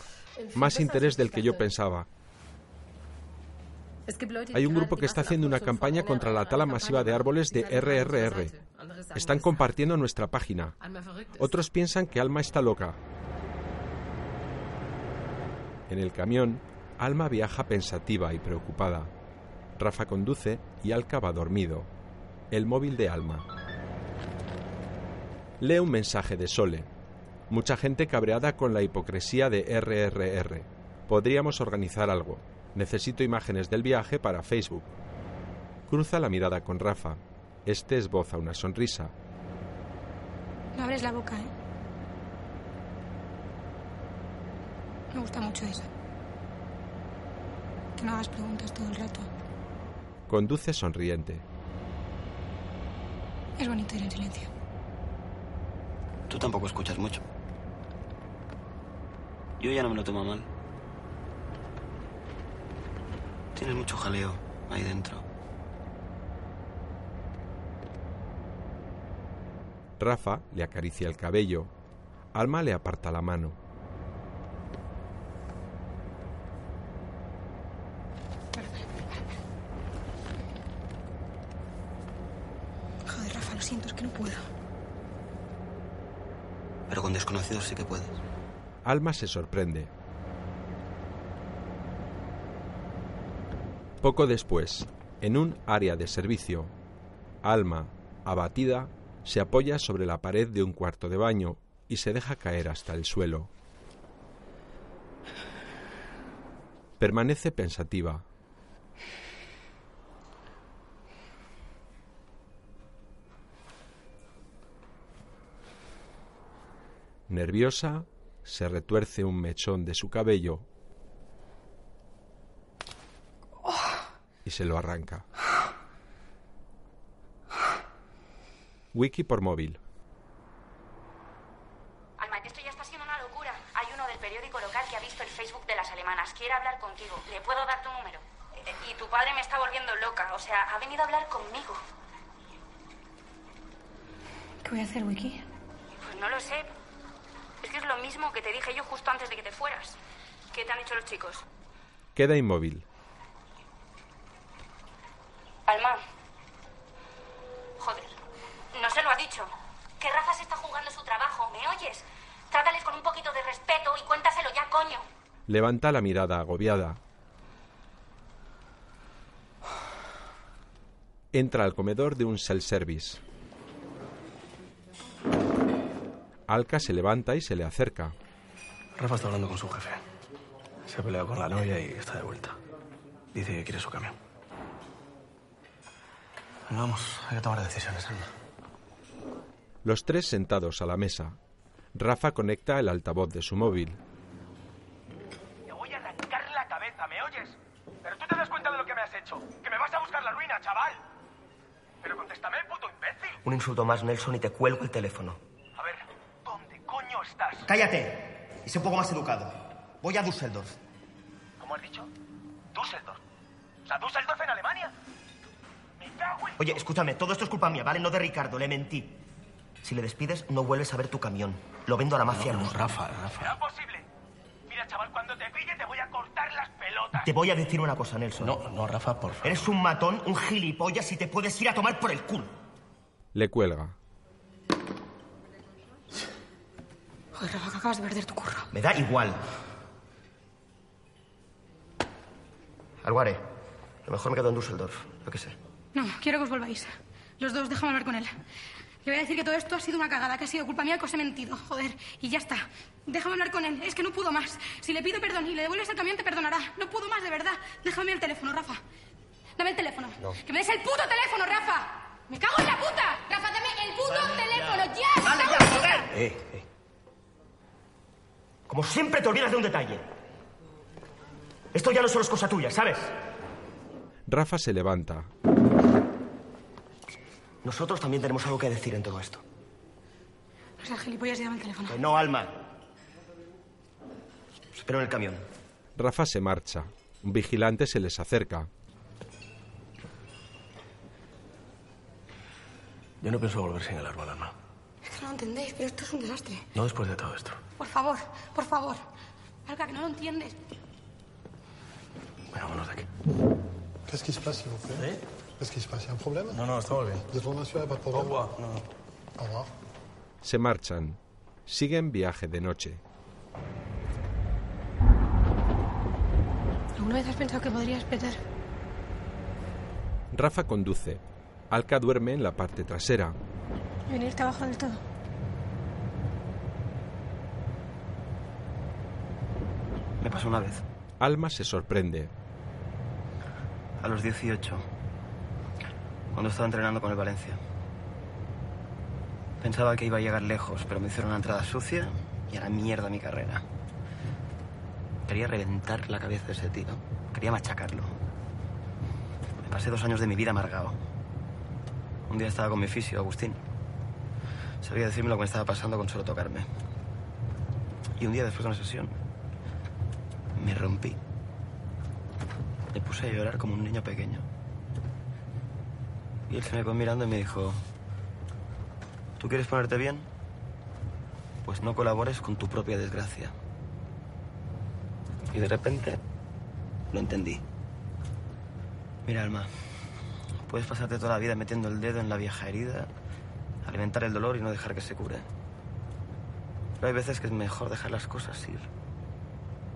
Más interés del que yo pensaba. Hay un grupo que está haciendo una campaña contra la tala masiva de árboles de RRR. Están compartiendo nuestra página. Otros piensan que Alma está loca. En el camión, Alma viaja pensativa y preocupada. Rafa conduce y Alca va dormido. El móvil de Alma. Lee un mensaje de Sole. Mucha gente cabreada con la hipocresía de RRR. Podríamos organizar algo. Necesito imágenes del viaje para Facebook. Cruza la mirada con Rafa. Este esboza una sonrisa. No abres la boca, ¿eh? Me gusta mucho eso. Que no hagas preguntas todo el rato. Conduce sonriente. Es bonito ir en silencio. Tú tampoco escuchas mucho. Yo ya no me lo tomo mal. Tienes mucho jaleo ahí dentro. Rafa le acaricia el cabello. Alma le aparta la mano. Joder, Rafa, lo siento, es que no puedo. Pero con desconocidos sí que puedes. Alma se sorprende. Poco después, en un área de servicio, Alma, abatida, se apoya sobre la pared de un cuarto de baño y se deja caer hasta el suelo. Permanece pensativa. Nerviosa, se retuerce un mechón de su cabello y se lo arranca. Wiki por móvil. Alma, esto ya está siendo una locura. Hay uno del periódico local que ha visto el Facebook de las alemanas. Quiere hablar contigo. ¿Le puedo dar tu número? Eh, Y tu padre me está volviendo loca. O sea, ha venido a hablar conmigo. ¿Qué voy a hacer, Wiki? Pues no lo sé. Es que es lo mismo que te dije yo justo antes de que te fueras. ¿Qué te han dicho los chicos? Queda inmóvil. Alma. Joder. No se lo ha dicho. Que Rafa se está jugando su trabajo. ¿Me oyes? Trátales con un poquito de respeto y cuéntaselo ya, coño. Levanta la mirada agobiada. Entra al comedor de un self-service. Alka se levanta y se le acerca. Rafa está hablando con su jefe. Se ha peleado con la novia y está de vuelta. Dice que quiere su camión. Venga, vamos, hay que tomar decisiones, Alma. Los tres sentados a la mesa. Rafa conecta el altavoz de su móvil. Te voy a arrancar la cabeza, ¿me oyes? Pero tú te das cuenta de lo que me has hecho. Que me vas a buscar la ruina, chaval. Pero contéstame, puto imbécil. Un insulto más, Nelson, y te cuelgo el teléfono. A ver, ¿dónde coño estás? ¡Cállate! Y sé un poco más educado. Voy a Düsseldorf. ¿Cómo has dicho? Düsseldorf. O sea, Düsseldorf en Alemania. Oye, escúchame, todo esto es culpa mía, ¿vale? No de Ricardo, le mentí. Si le despides, no vuelves a ver tu camión. Lo vendo a la mafia. No, no. Rafa, Rafa. ¿Será posible? Mira, chaval, cuando te pille te voy a cortar las pelotas. Te voy a decir una cosa, Nelson. No, no, Rafa, por favor. Eres un matón, un gilipollas y te puedes ir a tomar por el culo. Le cuelga. Joder, Rafa, que acabas de perder tu curro. Me da igual. Algo haré. A lo mejor me quedo en Düsseldorf. Yo qué sé. No, quiero que os volváis. Los dos, déjame hablar con él. Le voy a decir que todo esto ha sido una cagada, que ha sido culpa mía que os he mentido. Joder, y ya está. Déjame hablar con él. Es que no puedo más. Si le pido perdón y le devuelves el camión, te perdonará. No puedo más, de verdad. Déjame el teléfono, Rafa. Dame el teléfono. Que me des el puto teléfono, Rafa. ¡Me cago en la puta! Rafa, dame el puto teléfono, ya. ¡Vale, ¡Me ya, la joder! Eh, eh. Como siempre te olvidas de un detalle. Esto ya no solo es cosa tuya, ¿sabes? Rafa se levanta. Nosotros también tenemos algo que decir en todo esto. No seas gilipollas y dame el teléfono. Que no, Alma. Os espero en el camión. Rafa se marcha. Un vigilante se les acerca. Yo no pienso volver sin el árbol, Alma. Es que no lo entendéis, pero esto es un desastre. No después de todo esto. Por favor, por favor. Alca, que no lo entiendes. Bueno, vámonos de aquí. Qu'est-ce qui se passe, s'il vous plaît Qu'est-ce qui se passe Il y a un problème Non, non, estamos bien. Vous êtes vraiment sûr, il n'y a pas de problème Au revoir. Non, non. Au revoir. Se marchan. Siguen viaje de noche. ¿Alguna vez has pensado que podrías petar? Rafa conduce. Alka duerme en la parte trasera. y venirte abajo del todo? Me pasó una vez, Alma se sorprende. A los 18, cuando estaba entrenando con el Valencia. Pensaba que iba a llegar lejos, pero me hicieron una entrada sucia y a la mierda mi carrera. Quería reventar la cabeza de ese tío. Quería machacarlo. Me pasé dos años de mi vida amargado. Un día estaba con mi fisio, Agustín. Sabía decirme lo que me estaba pasando con solo tocarme. Y un día después de una sesión, me rompí. Me puse a llorar como un niño pequeño. Y él se me quedó mirando y me dijo, ¿tú quieres ponerte bien? Pues no colabores con tu propia desgracia. Y de repente lo entendí. Mira, Alma, puedes pasarte toda la vida metiendo el dedo en la vieja herida, alimentar el dolor y no dejar que se cure. Pero hay veces que es mejor dejar las cosas ir,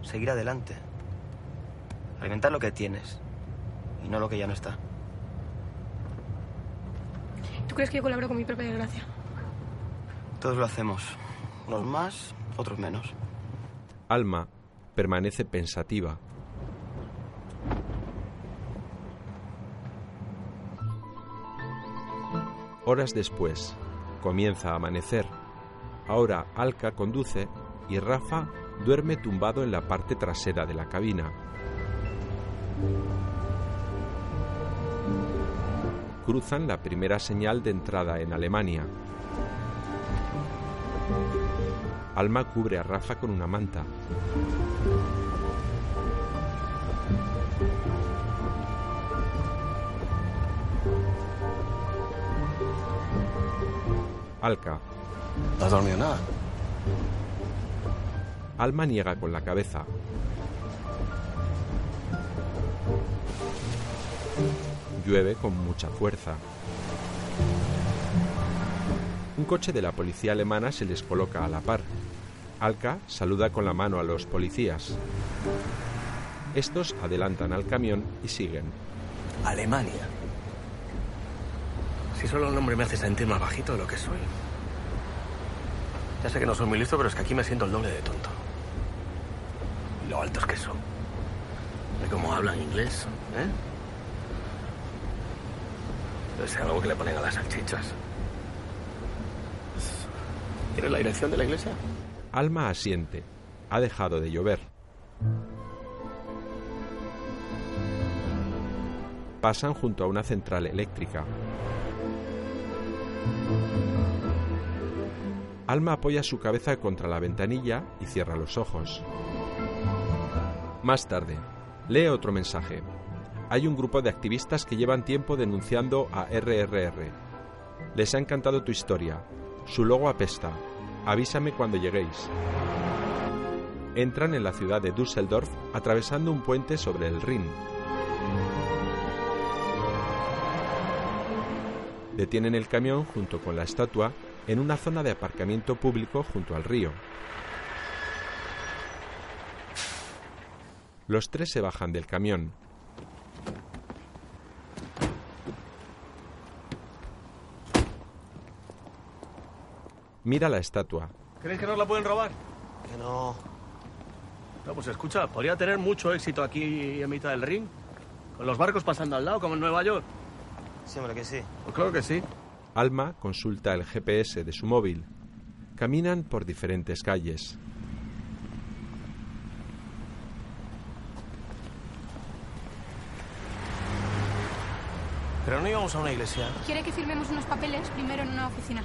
seguir adelante, alimentar lo que tienes y no lo que ya no está. ¿Tú crees que yo colaboro con mi propia desgracia? Todos lo hacemos, unos más, otros menos. Alma permanece pensativa. Horas después, comienza a amanecer. Ahora Alka conduce y Rafa duerme tumbado en la parte trasera de la cabina. Cruzan la primera señal de entrada en Alemania. Alma cubre a Rafa con una manta. Alka. ¿No has dormido nada? Alma niega con la cabeza. Llueve con mucha fuerza. Un coche de la policía alemana se les coloca a la par. Alka saluda con la mano a los policías. Estos adelantan al camión y siguen. Alemania. Si solo el nombre me hace sentir más bajito de lo que soy. Ya sé que no soy muy listo, pero es que aquí me siento el doble de tonto. Lo altos que son. De cómo hablan inglés, ¿eh? Ser algo que le ponen a las salchichas. ¿Tienes la dirección de la iglesia? Alma asiente. Ha dejado de llover. Pasan junto a una central eléctrica. Alma apoya su cabeza contra la ventanilla y cierra los ojos. Más tarde, lee otro mensaje. Hay un grupo de activistas que llevan tiempo denunciando a RRR. Les ha encantado tu historia. Su logo apesta. Avísame cuando lleguéis. Entran en la ciudad de Düsseldorf atravesando un puente sobre el Rin. Detienen el camión junto con la estatua en una zona de aparcamiento público junto al río. Los tres se bajan del camión. Mira la estatua. ¿Crees que nos la pueden robar? Que no. No, pues escucha, podría tener mucho éxito aquí en mitad del ring. Con los barcos pasando al lado, como en Nueva York. Sí, hombre, que sí. Pues claro que sí. Alma consulta el GPS de su móvil. Caminan por diferentes calles. Pero no íbamos a una iglesia. Quiere que firmemos unos papeles primero en una oficina.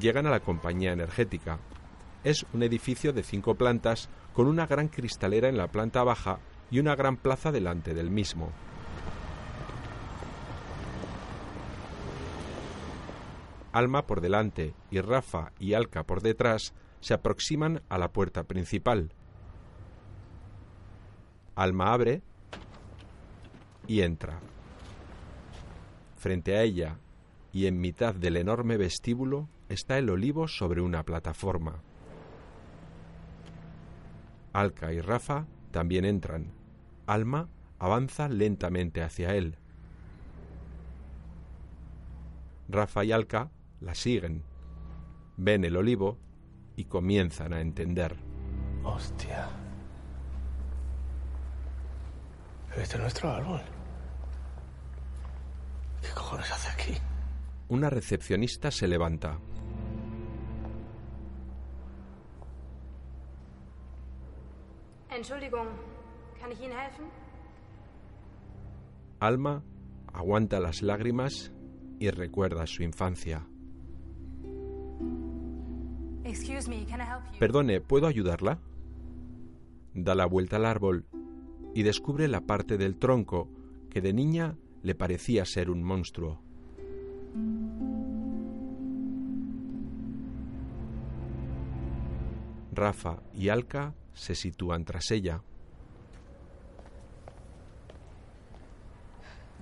Llegan a la compañía energética. Es un edificio de cinco plantas con una gran cristalera en la planta baja y una gran plaza delante del mismo. Alma por delante y Rafa y Alca por detrás se aproximan a la puerta principal. Alma abre y entra. Frente a ella y en mitad del enorme vestíbulo está el olivo sobre una plataforma. Alca y Rafa también entran. Alma avanza lentamente hacia él. Rafa y Alca la siguen. Ven el olivo y comienzan a entender. Hostia. Este es nuestro árbol. ¿Qué cojones hace aquí? Una recepcionista se levanta. Entschuldigung, kann ich Ihnen helfen? Alma aguanta las lágrimas y recuerda su infancia. Excuse me, can I help you? Perdone, ¿puedo ayudarla? Da la vuelta al árbol y descubre la parte del tronco que de niña le parecía ser un monstruo. Rafa y Alca se sitúan tras ella.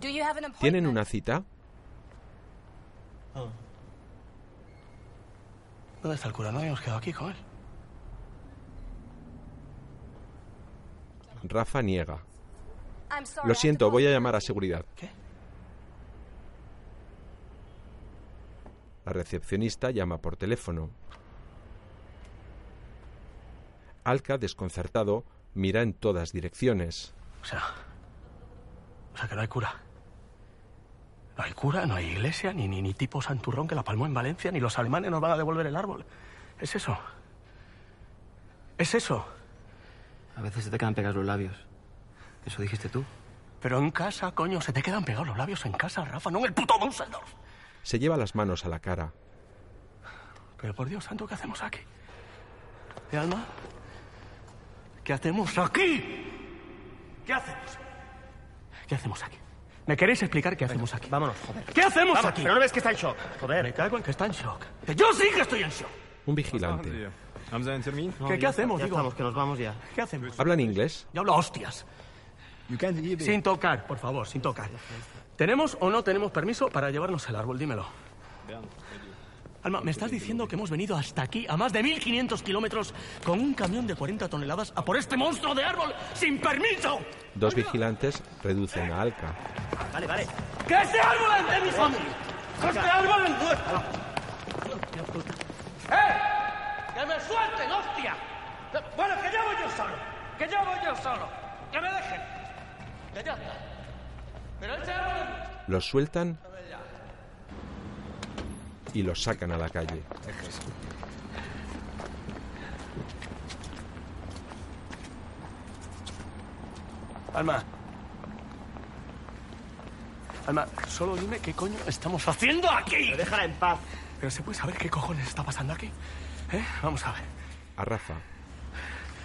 Do you have an appointment? ¿Tienen una cita? Oh. ¿Dónde está el cura? No habíamos quedado aquí con él. Ah. Rafa niega. Lo siento, to voy a llamar a seguridad. ¿Qué? La recepcionista llama por teléfono. Alca, desconcertado, mira en todas direcciones. O sea. O sea que no hay cura. No hay cura, no hay iglesia, ni, ni, ni tipo santurrón que la palmó en Valencia, ni los alemanes nos van a devolver el árbol. ¿Es eso? ¿Es eso? A veces se te quedan pegados los labios. Eso dijiste tú. Pero en casa, coño, se te quedan pegados los labios en casa, Rafa, no en el puto Düsseldorf. Se lleva las manos a la cara. Pero por Dios santo, ¿qué hacemos aquí? ¿Eh, Alma? ¿Qué hacemos aquí? ¿Qué hacemos? ¿Qué hacemos aquí? ¿Me queréis explicar qué hacemos aquí? Vámonos, joder. ¿Qué hacemos Vamos, aquí? Pero no ves que está en shock. Joder. Me cago en que está en shock. Que Yo sí que estoy en shock. Un vigilante. ¿Qué, qué hacemos, Ya digo? estamos, que nos vamos ya. ¿Qué hacemos? ¿Hablan inglés? Yo hablo hostias. Sin tocar, por favor, sin tocar. ¿Tenemos o no tenemos permiso para llevarnos el árbol? Dímelo. Alma, ¿me estás diciendo que hemos venido hasta aquí, a más de 1.500 kilómetros, con un camión de 40 toneladas a por este monstruo de árbol sin permiso? Dos vigilantes reducen a Alca. Vale, vale. ¡Que este árbol es de mi familia! ¡Que este árbol es nuestro! ¡Eh! ¡Que me suelten, hostia! Bueno, que ya voy yo solo. Que ya voy yo solo. Que me dejen. Que ya está. Pero este árbol. Los sueltan y los sacan a la calle. Alma. Alma, solo dime qué coño estamos haciendo aquí. Pero déjala en paz. Pero se puede saber qué cojones está pasando aquí. ¿Eh? Vamos a ver. A Rafa.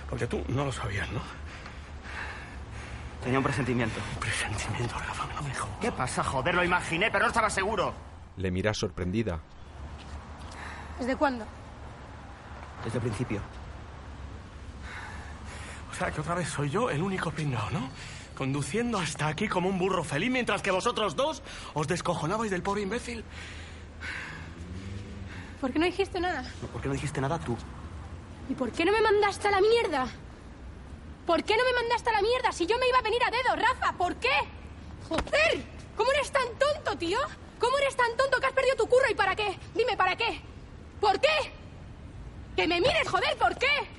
Porque tú no lo sabías, ¿no? Tenía un presentimiento. Presentimiento, Rafa, no me jodas. ¿Qué pasa? Joder, lo imaginé, pero no estaba seguro. Le mira sorprendida. ¿Desde cuándo? Desde el principio. O sea, que otra vez soy yo el único pringao, ¿no? Conduciendo hasta aquí como un burro feliz mientras que vosotros dos os descojonabais del pobre imbécil. ¿Por qué no dijiste nada? ¿Por qué no dijiste nada tú? ¿Y por qué no me mandaste a la mierda? ¿Por qué no me mandaste a la mierda si yo me iba a venir a dedo, Rafa? ¿Por qué? ¡Joder! ¿Cómo eres tan tonto, tío? ¿Cómo eres tan tonto que has perdido tu curro y para qué? Dime, ¿para qué? ¿Por qué? Que me mires, joder, ¿por qué?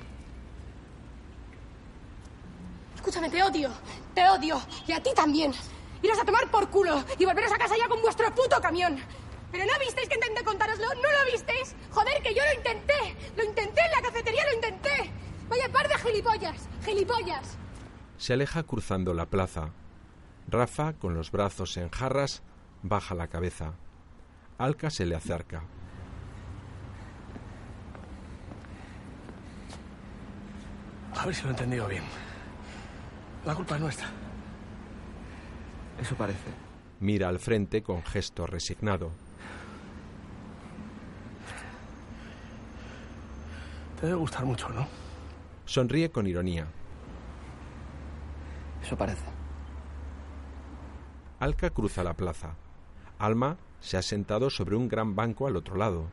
Escúchame, te odio, te odio, y a ti también. Iros a tomar por culo y volveros a casa ya con vuestro puto camión. Pero no visteis que intenté contároslo, no lo visteis. Joder, que yo lo intenté, lo intenté en la cafetería, lo intenté. Vaya par de gilipollas, gilipollas. Se aleja cruzando la plaza. Rafa, con los brazos en jarras, baja la cabeza. Alca se le acerca. A ver si lo he entendido bien. La culpa es nuestra. Eso parece. Mira al frente con gesto resignado. Te debe gustar mucho, ¿no? Sonríe con ironía. Eso parece. Alca cruza la plaza. Alma se ha sentado sobre un gran banco al otro lado.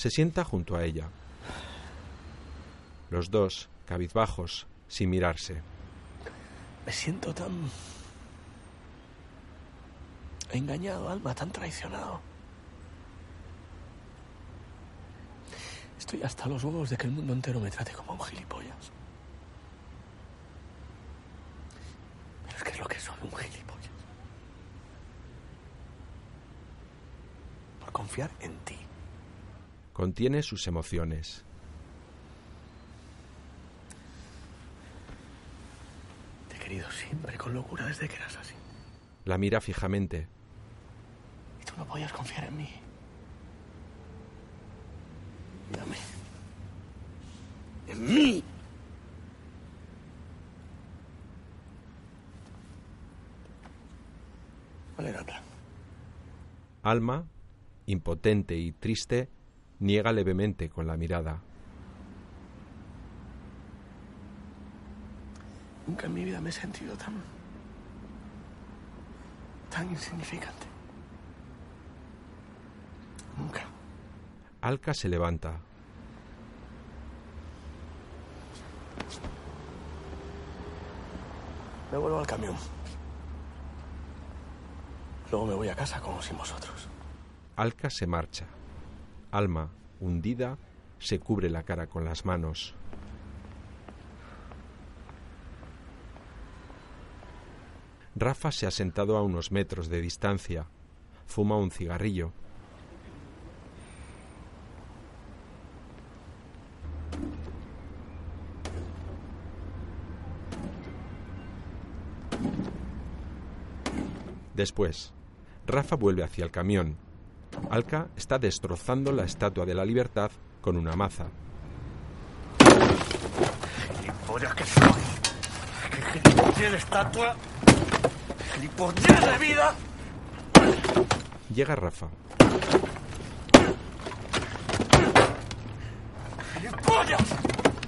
Se sienta junto a ella. Los dos, cabizbajos, sin mirarse. Me siento tan... engañado, Alma, tan traicionado. Estoy hasta los huevos de que el mundo entero me trate como un gilipollas. Pero es que es lo que soy, un gilipollas. Por confiar en ti. Contiene sus emociones. Te he querido siempre con locura desde que eras así. La mira fijamente. Y tú no podías confiar en mí. Mírame. En mí. ¿Cuál era el plan? Alma, impotente y triste, niega levemente con la mirada. Nunca en mi vida me he sentido tan. tan insignificante. Nunca. Alca se levanta. Me vuelvo al camión. Luego me voy a casa como sin vosotros. Alca se marcha. Alma, hundida, se cubre la cara con las manos. Rafa se ha sentado a unos metros de distancia. Fuma un cigarrillo. Después, Rafa vuelve hacia el camión. Alca está destrozando la estatua de la libertad con una maza. Gilipollas que soy. Que gilipollez de estatua. Gilipollez de vida. Llega Rafa. ¡Gilipollas!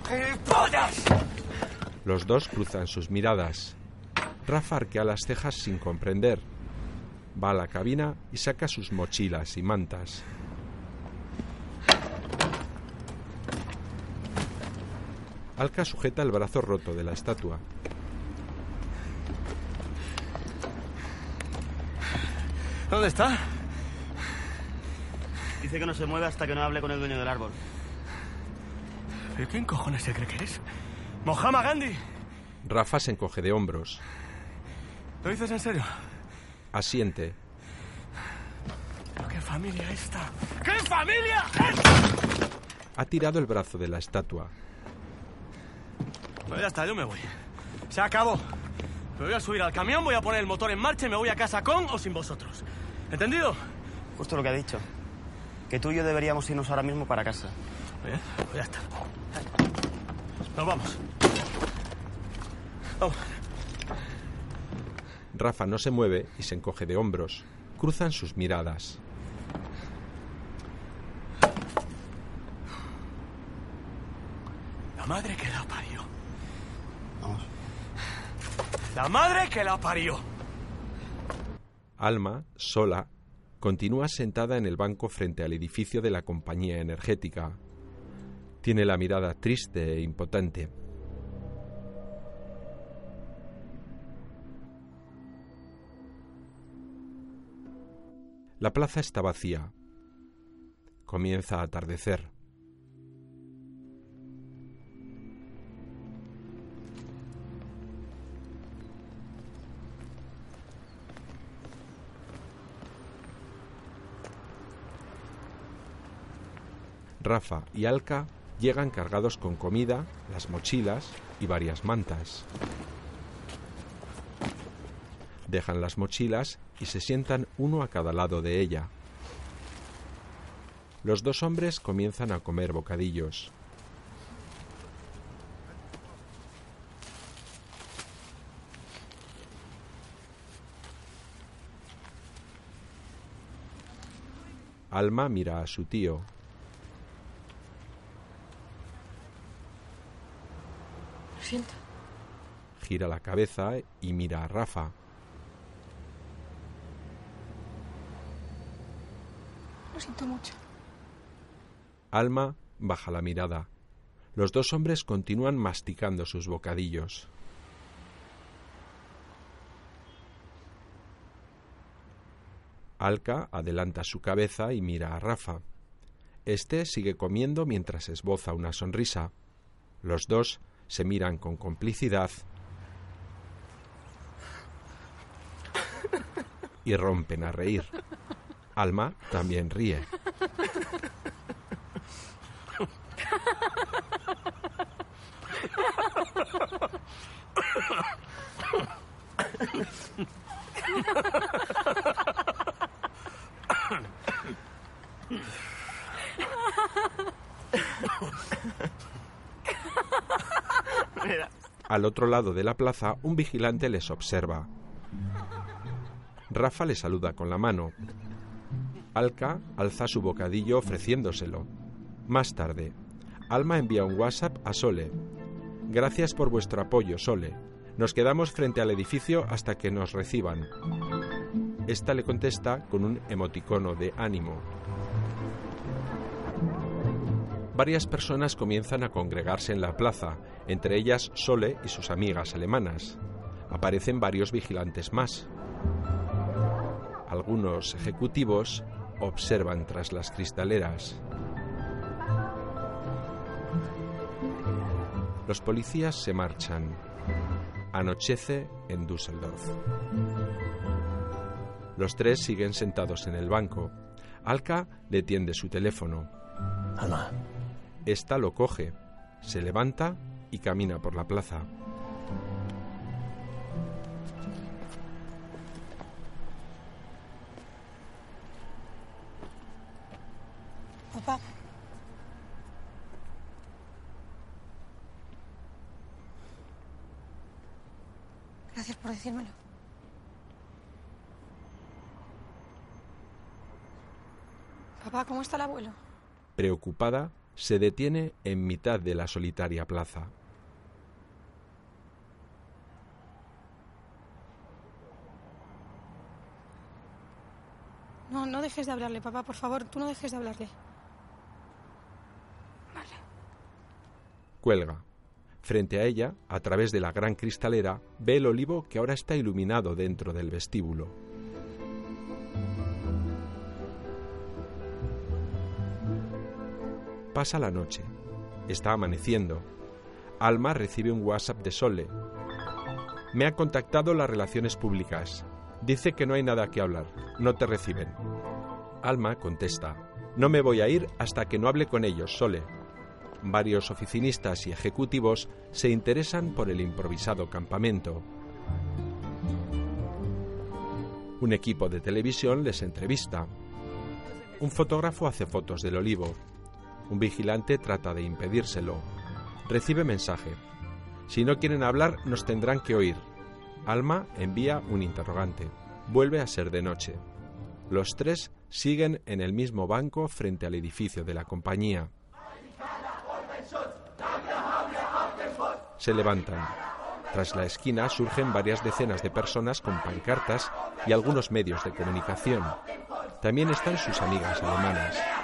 ¡Gilipollas! Los dos cruzan sus miradas. Rafa arquea las cejas sin comprender. Va a la cabina y saca sus mochilas y mantas. Alca sujeta el brazo roto de la estatua. ¿Dónde está? Dice que no se mueve hasta que no hable con el dueño del árbol. ¿Pero quién cojones se cree que eres? ¡Mohamed Gandhi! Rafa se encoge de hombros. ¿Lo dices en serio? Asiente. ¿Pero qué familia esta? ¿Qué familia es? Ha tirado el brazo de la estatua. Pues ya está, yo me voy. Se acabó. Me voy a subir al camión, voy a poner el motor en marcha y me voy a casa con o sin vosotros. ¿Entendido? Justo lo que ha dicho. Que tú y yo deberíamos irnos ahora mismo para casa. Bien, pues ya está. Nos vamos. Vamos. Rafa no se mueve y se encoge de hombros. Cruzan sus miradas. La madre que la parió. Vamos. La madre que la parió. Alma, sola, continúa sentada en el banco frente al edificio de la compañía energética. Tiene la mirada triste e impotente. La plaza está vacía. Comienza a atardecer. Rafa y Alka llegan cargados con comida, las mochilas y varias mantas. Dejan las mochilas y se sientan uno a cada lado de ella. Los dos hombres comienzan a comer bocadillos. Alma mira a su tío. Lo siento. Gira la cabeza y mira a Rafa. Siento mucho. Alma baja la mirada. Los dos hombres continúan masticando sus bocadillos. Alka adelanta su cabeza y mira a Rafa. Este sigue comiendo mientras esboza una sonrisa. Los dos se miran con complicidad y rompen a reír. Alma también ríe. Al otro lado de la plaza, un vigilante les observa. Rafa le saluda con la mano. Alka alza su bocadillo ofreciéndoselo. Más tarde, Alma envía un WhatsApp a Sole. Gracias por vuestro apoyo, Sole. Nos quedamos frente al edificio hasta que nos reciban. Esta le contesta con un emoticono de ánimo. Varias personas comienzan a congregarse en la plaza, entre ellas Sole y sus amigas alemanas. Aparecen varios vigilantes más. Algunos ejecutivos observan tras las cristaleras. Los policías se marchan. Anochece en Düsseldorf. Los tres siguen sentados en el banco. Alka le tiende su teléfono. Alma. Esta lo coge, se levanta y camina por la plaza. Preocupada, se detiene en mitad de la solitaria plaza. No, no dejes de hablarle, papá, por favor, tú no dejes de hablarle. Cuelga. Frente a ella, a través de la gran cristalera, ve el olivo que ahora está iluminado dentro del vestíbulo. Pasa la noche. Está amaneciendo. Alma recibe un WhatsApp de Sole. Me ha contactado las relaciones públicas. Dice que no hay nada que hablar. No te reciben. Alma contesta. No me voy a ir hasta que no hable con ellos, Sole. Varios oficinistas y ejecutivos se interesan por el improvisado campamento. Un equipo de televisión les entrevista. Un fotógrafo hace fotos del olivo. Un vigilante trata de impedírselo. Recibe mensaje. Si no quieren hablar, nos tendrán que oír. Alma envía un interrogante. Vuelve a ser de noche. Los tres siguen en el mismo banco frente al edificio de la compañía. Se levantan. Tras la esquina surgen varias decenas de personas con pancartas y algunos medios de comunicación. También están sus amigas alemanas.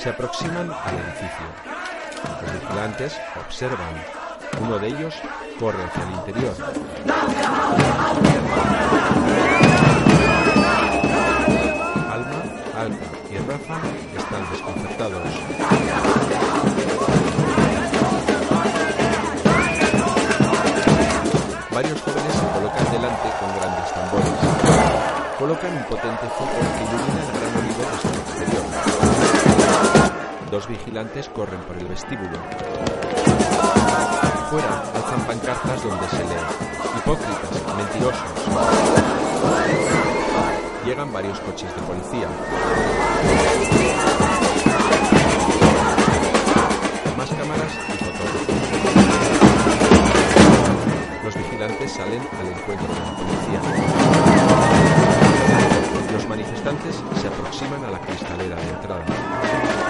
Se aproximan al edificio. Los vigilantes observan. Uno de ellos corre hacia el interior. Alma Rafa están desconcertados. Varios jóvenes se colocan delante con grandes tambores. Colocan un potente foco que ilumina el gran olivo. Dos vigilantes corren por el vestíbulo. Fuera alzan pancartas donde se lee Hipócritas, mentirosos. Llegan varios coches de policía. Más cámaras y fotógrafos. Los vigilantes salen al encuentro de la policía. Los manifestantes se aproximan a la cristalera de entrada.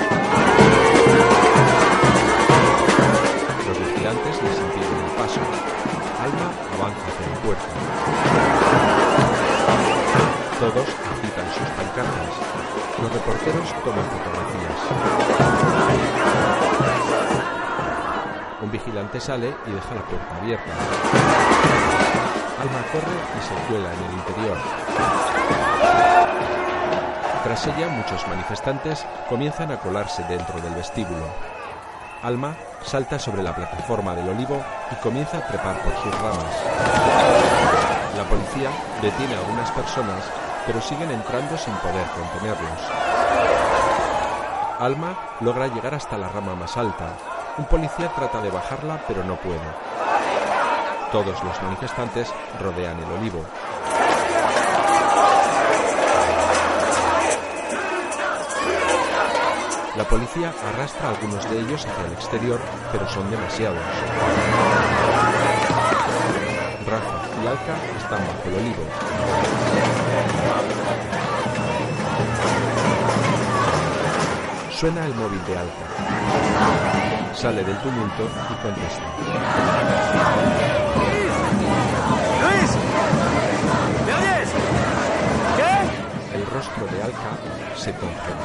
Alma avanza hacia la puerta. Todos agitan sus pancartas. Los reporteros toman fotografías. Un vigilante sale y deja la puerta abierta. Alma corre y se cuela en el interior. Tras ella, muchos manifestantes comienzan a colarse dentro del vestíbulo. Alma salta sobre la plataforma del olivo y comienza a trepar por sus ramas. La policía detiene a algunas personas, pero siguen entrando sin poder contenerlos. Alma logra llegar hasta la rama más alta. Un policía trata de bajarla, pero no puede. Todos los manifestantes rodean el olivo. La policía arrastra a algunos de ellos hacia el exterior, pero son demasiados. Rafa y Alca están bajo el olivo. Suena el móvil de Alca. Sale del tumulto y contesta. Rostro de Alca se congela.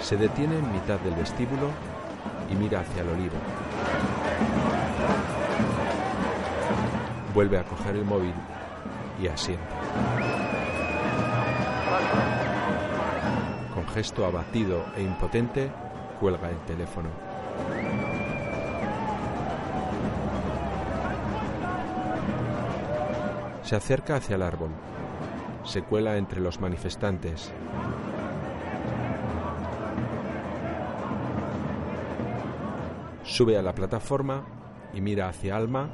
Se detiene en mitad del vestíbulo y mira hacia el olivo. Vuelve a coger el móvil y asiente. Con gesto abatido e impotente, cuelga el teléfono. Se acerca hacia el árbol. Se cuela entre los manifestantes. Sube a la plataforma y mira hacia Alma,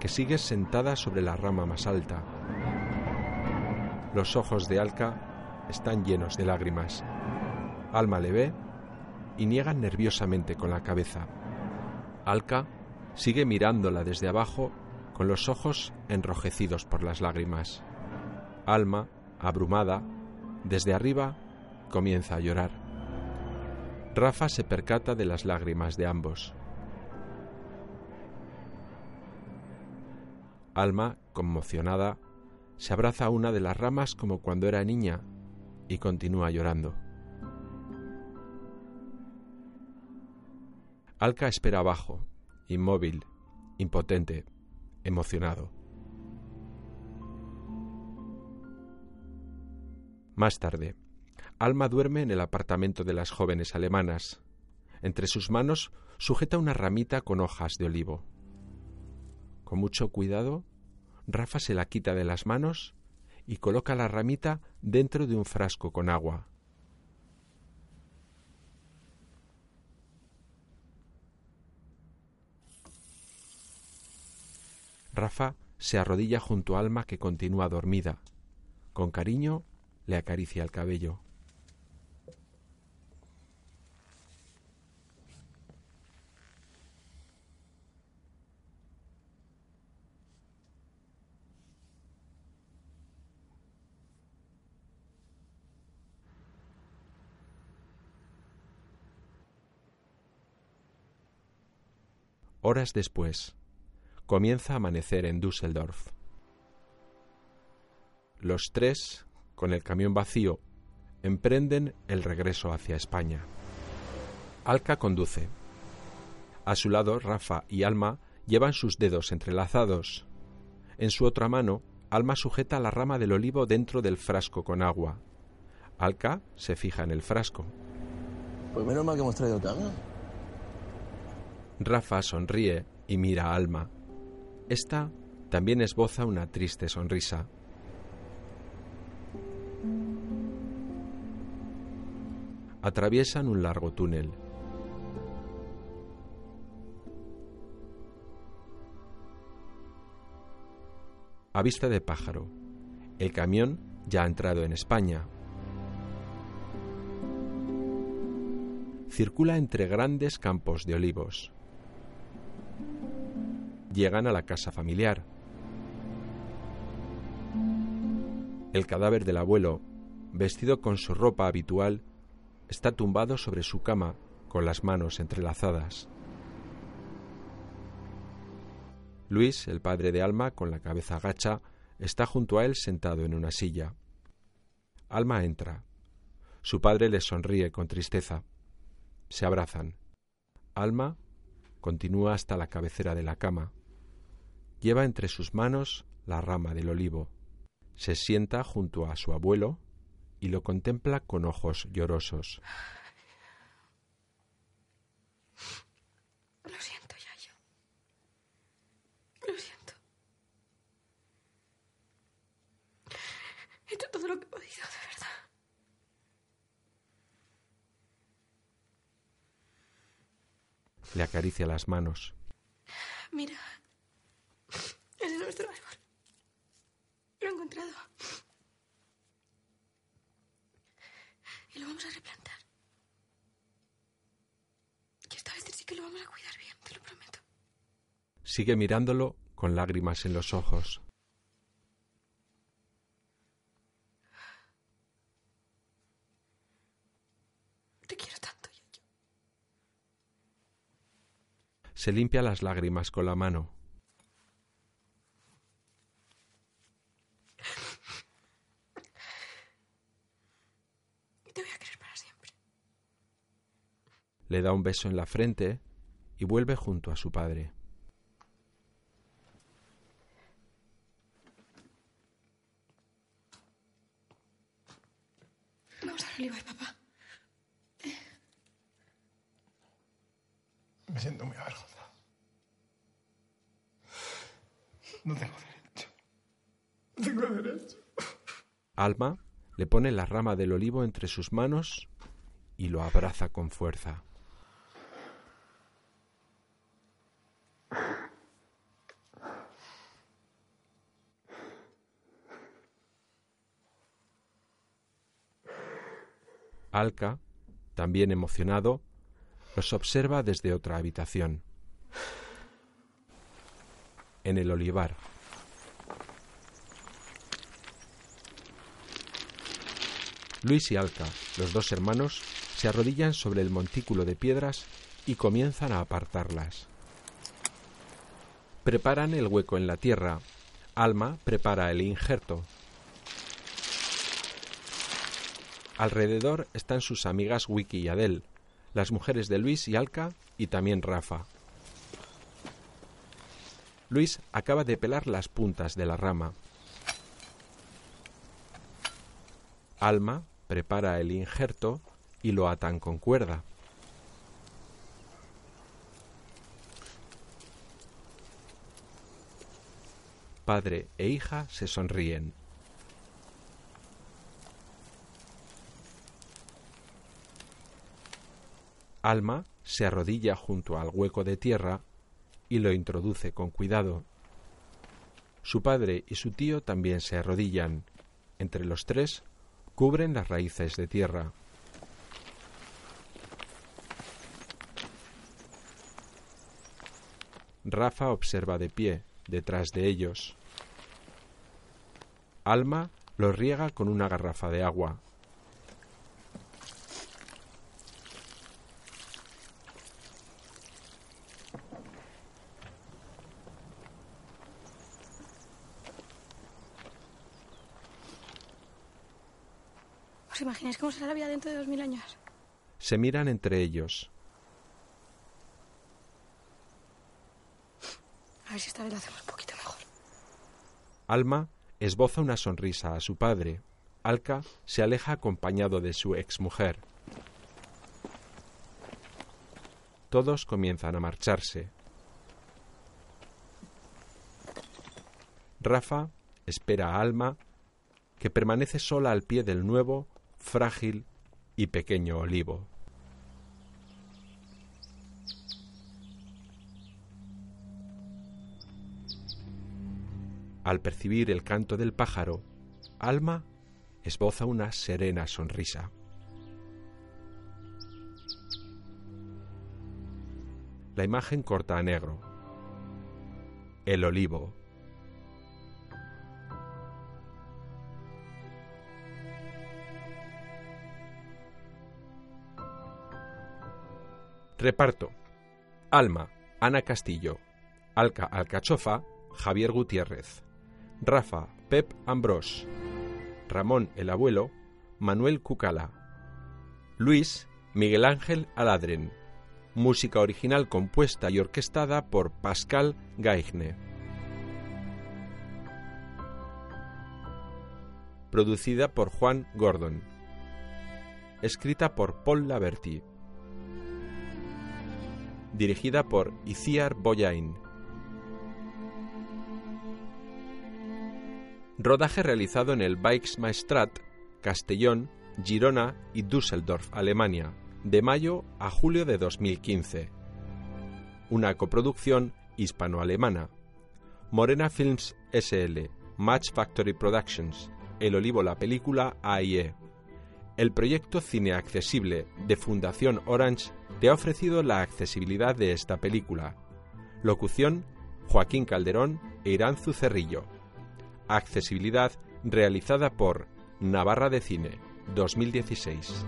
que sigue sentada sobre la rama más alta. Los ojos de Alca están llenos de lágrimas. Alma le ve y niega nerviosamente con la cabeza. Alca sigue mirándola desde abajo con los ojos enrojecidos por las lágrimas. Alma, abrumada, desde arriba, comienza a llorar. Rafa se percata de las lágrimas de ambos. Alma, conmocionada, se abraza a una de las ramas como cuando era niña y continúa llorando. Alca espera abajo, inmóvil, impotente, emocionado. Más tarde, Alma duerme en el apartamento de las jóvenes alemanas. Entre sus manos sujeta una ramita con hojas de olivo. Con mucho cuidado, Rafa se la quita de las manos y coloca la ramita dentro de un frasco con agua. Rafa se arrodilla junto a Alma que continúa dormida. Con cariño le acaricia el cabello. Horas después, comienza a amanecer en Düsseldorf. Los tres, con el camión vacío, emprenden el regreso hacia España. Alca conduce. A su lado, Rafa y Alma llevan sus dedos entrelazados. En su otra mano, Alma sujeta la rama del olivo dentro del frasco con agua. Alka se fija en el frasco. Pues menos mal que hemos traído tanga. Rafa sonríe y mira a Alma. Esta también esboza una triste sonrisa. Atraviesan un largo túnel. A vista de pájaro, el camión ya ha entrado en España. Circula entre grandes campos de olivos. Llegan a la casa familiar. El cadáver del abuelo, vestido con su ropa habitual, está tumbado sobre su cama con las manos entrelazadas. Luis, el padre de Alma, con la cabeza agacha, está junto a él sentado en una silla. Alma entra. Su padre le sonríe con tristeza. Se abrazan. Alma continúa hasta la cabecera de la cama. Lleva entre sus manos la rama del olivo. Se sienta junto a su abuelo y lo contempla con ojos llorosos. Lo siento, Yayo. Lo siento. He hecho todo lo que he podido, de verdad. Le acaricia las manos. Mira. Ese es nuestro árbol. Lo he encontrado. Y lo vamos a replantar. Y esta vez sí que lo vamos a cuidar bien, te lo prometo. Sigue mirándolo con lágrimas en los ojos. Te quiero tanto, Yayo. Se limpia las lágrimas con la mano. Te voy a querer para siempre. Le da un beso en la frente y vuelve junto a su padre. Vamos al olivar, papá. Me siento muy avergonzado. No tengo derecho. No tengo derecho. Alma le pone la rama del olivo entre sus manos y lo abraza con fuerza. Alka, también emocionado, los observa desde otra habitación. En el olivar. Luis y Alka, los dos hermanos, se arrodillan sobre el montículo de piedras y comienzan a apartarlas. Preparan el hueco en la tierra. Alma prepara el injerto. Alrededor están sus amigas Wiki y Adel, las mujeres de Luis y Alka y también Rafa. Luis acaba de pelar las puntas de la rama. Alma prepara el injerto y lo atan con cuerda. Padre e hija se sonríen. Alma se arrodilla junto al hueco de tierra y lo introduce con cuidado. Su padre y su tío también se arrodillan. Entre los tres cubren las raíces de tierra. Rafa observa de pie, detrás de ellos. Alma lo riega con una garrafa de agua. ¿Os imagináis cómo será la vida dentro de dos mil años? Se miran entre ellos. A ver si esta vez lo hacemos un poquito mejor. Alma esboza una sonrisa a su padre. Alka se aleja acompañado de su exmujer. Todos comienzan a marcharse. Rafa espera a Alma, que permanece sola al pie del nuevo, frágil y pequeño olivo. Al percibir el canto del pájaro, Alma esboza una serena sonrisa. La imagen corta a negro. El olivo. Reparto. Alma, Ana Castillo. Alca Alcachofa, Javier Gutiérrez. Rafa, Pep Ambrós. Ramón el Abuelo, Manuel Cucala. Luis, Miguel Ángel Aladren. Música original compuesta y orquestada por Pascal Gaigne. Producida por Juan Gordon. Escrita por Paul Laverty. Dirigida por Iciar Boyain. Rodaje realizado en el Maestrat, Castellón, Girona y Düsseldorf, Alemania, de mayo a julio de 2015. Una coproducción hispano-alemana. Morena Films SL, Match Factory Productions, El Olivo la película AIE. El proyecto Cine Accesible de Fundación Orange te ha ofrecido la accesibilidad de esta película. Locución, Joaquín Calderón e Iranzu Cerrillo. Accesibilidad realizada por Navarra de Cine 2016.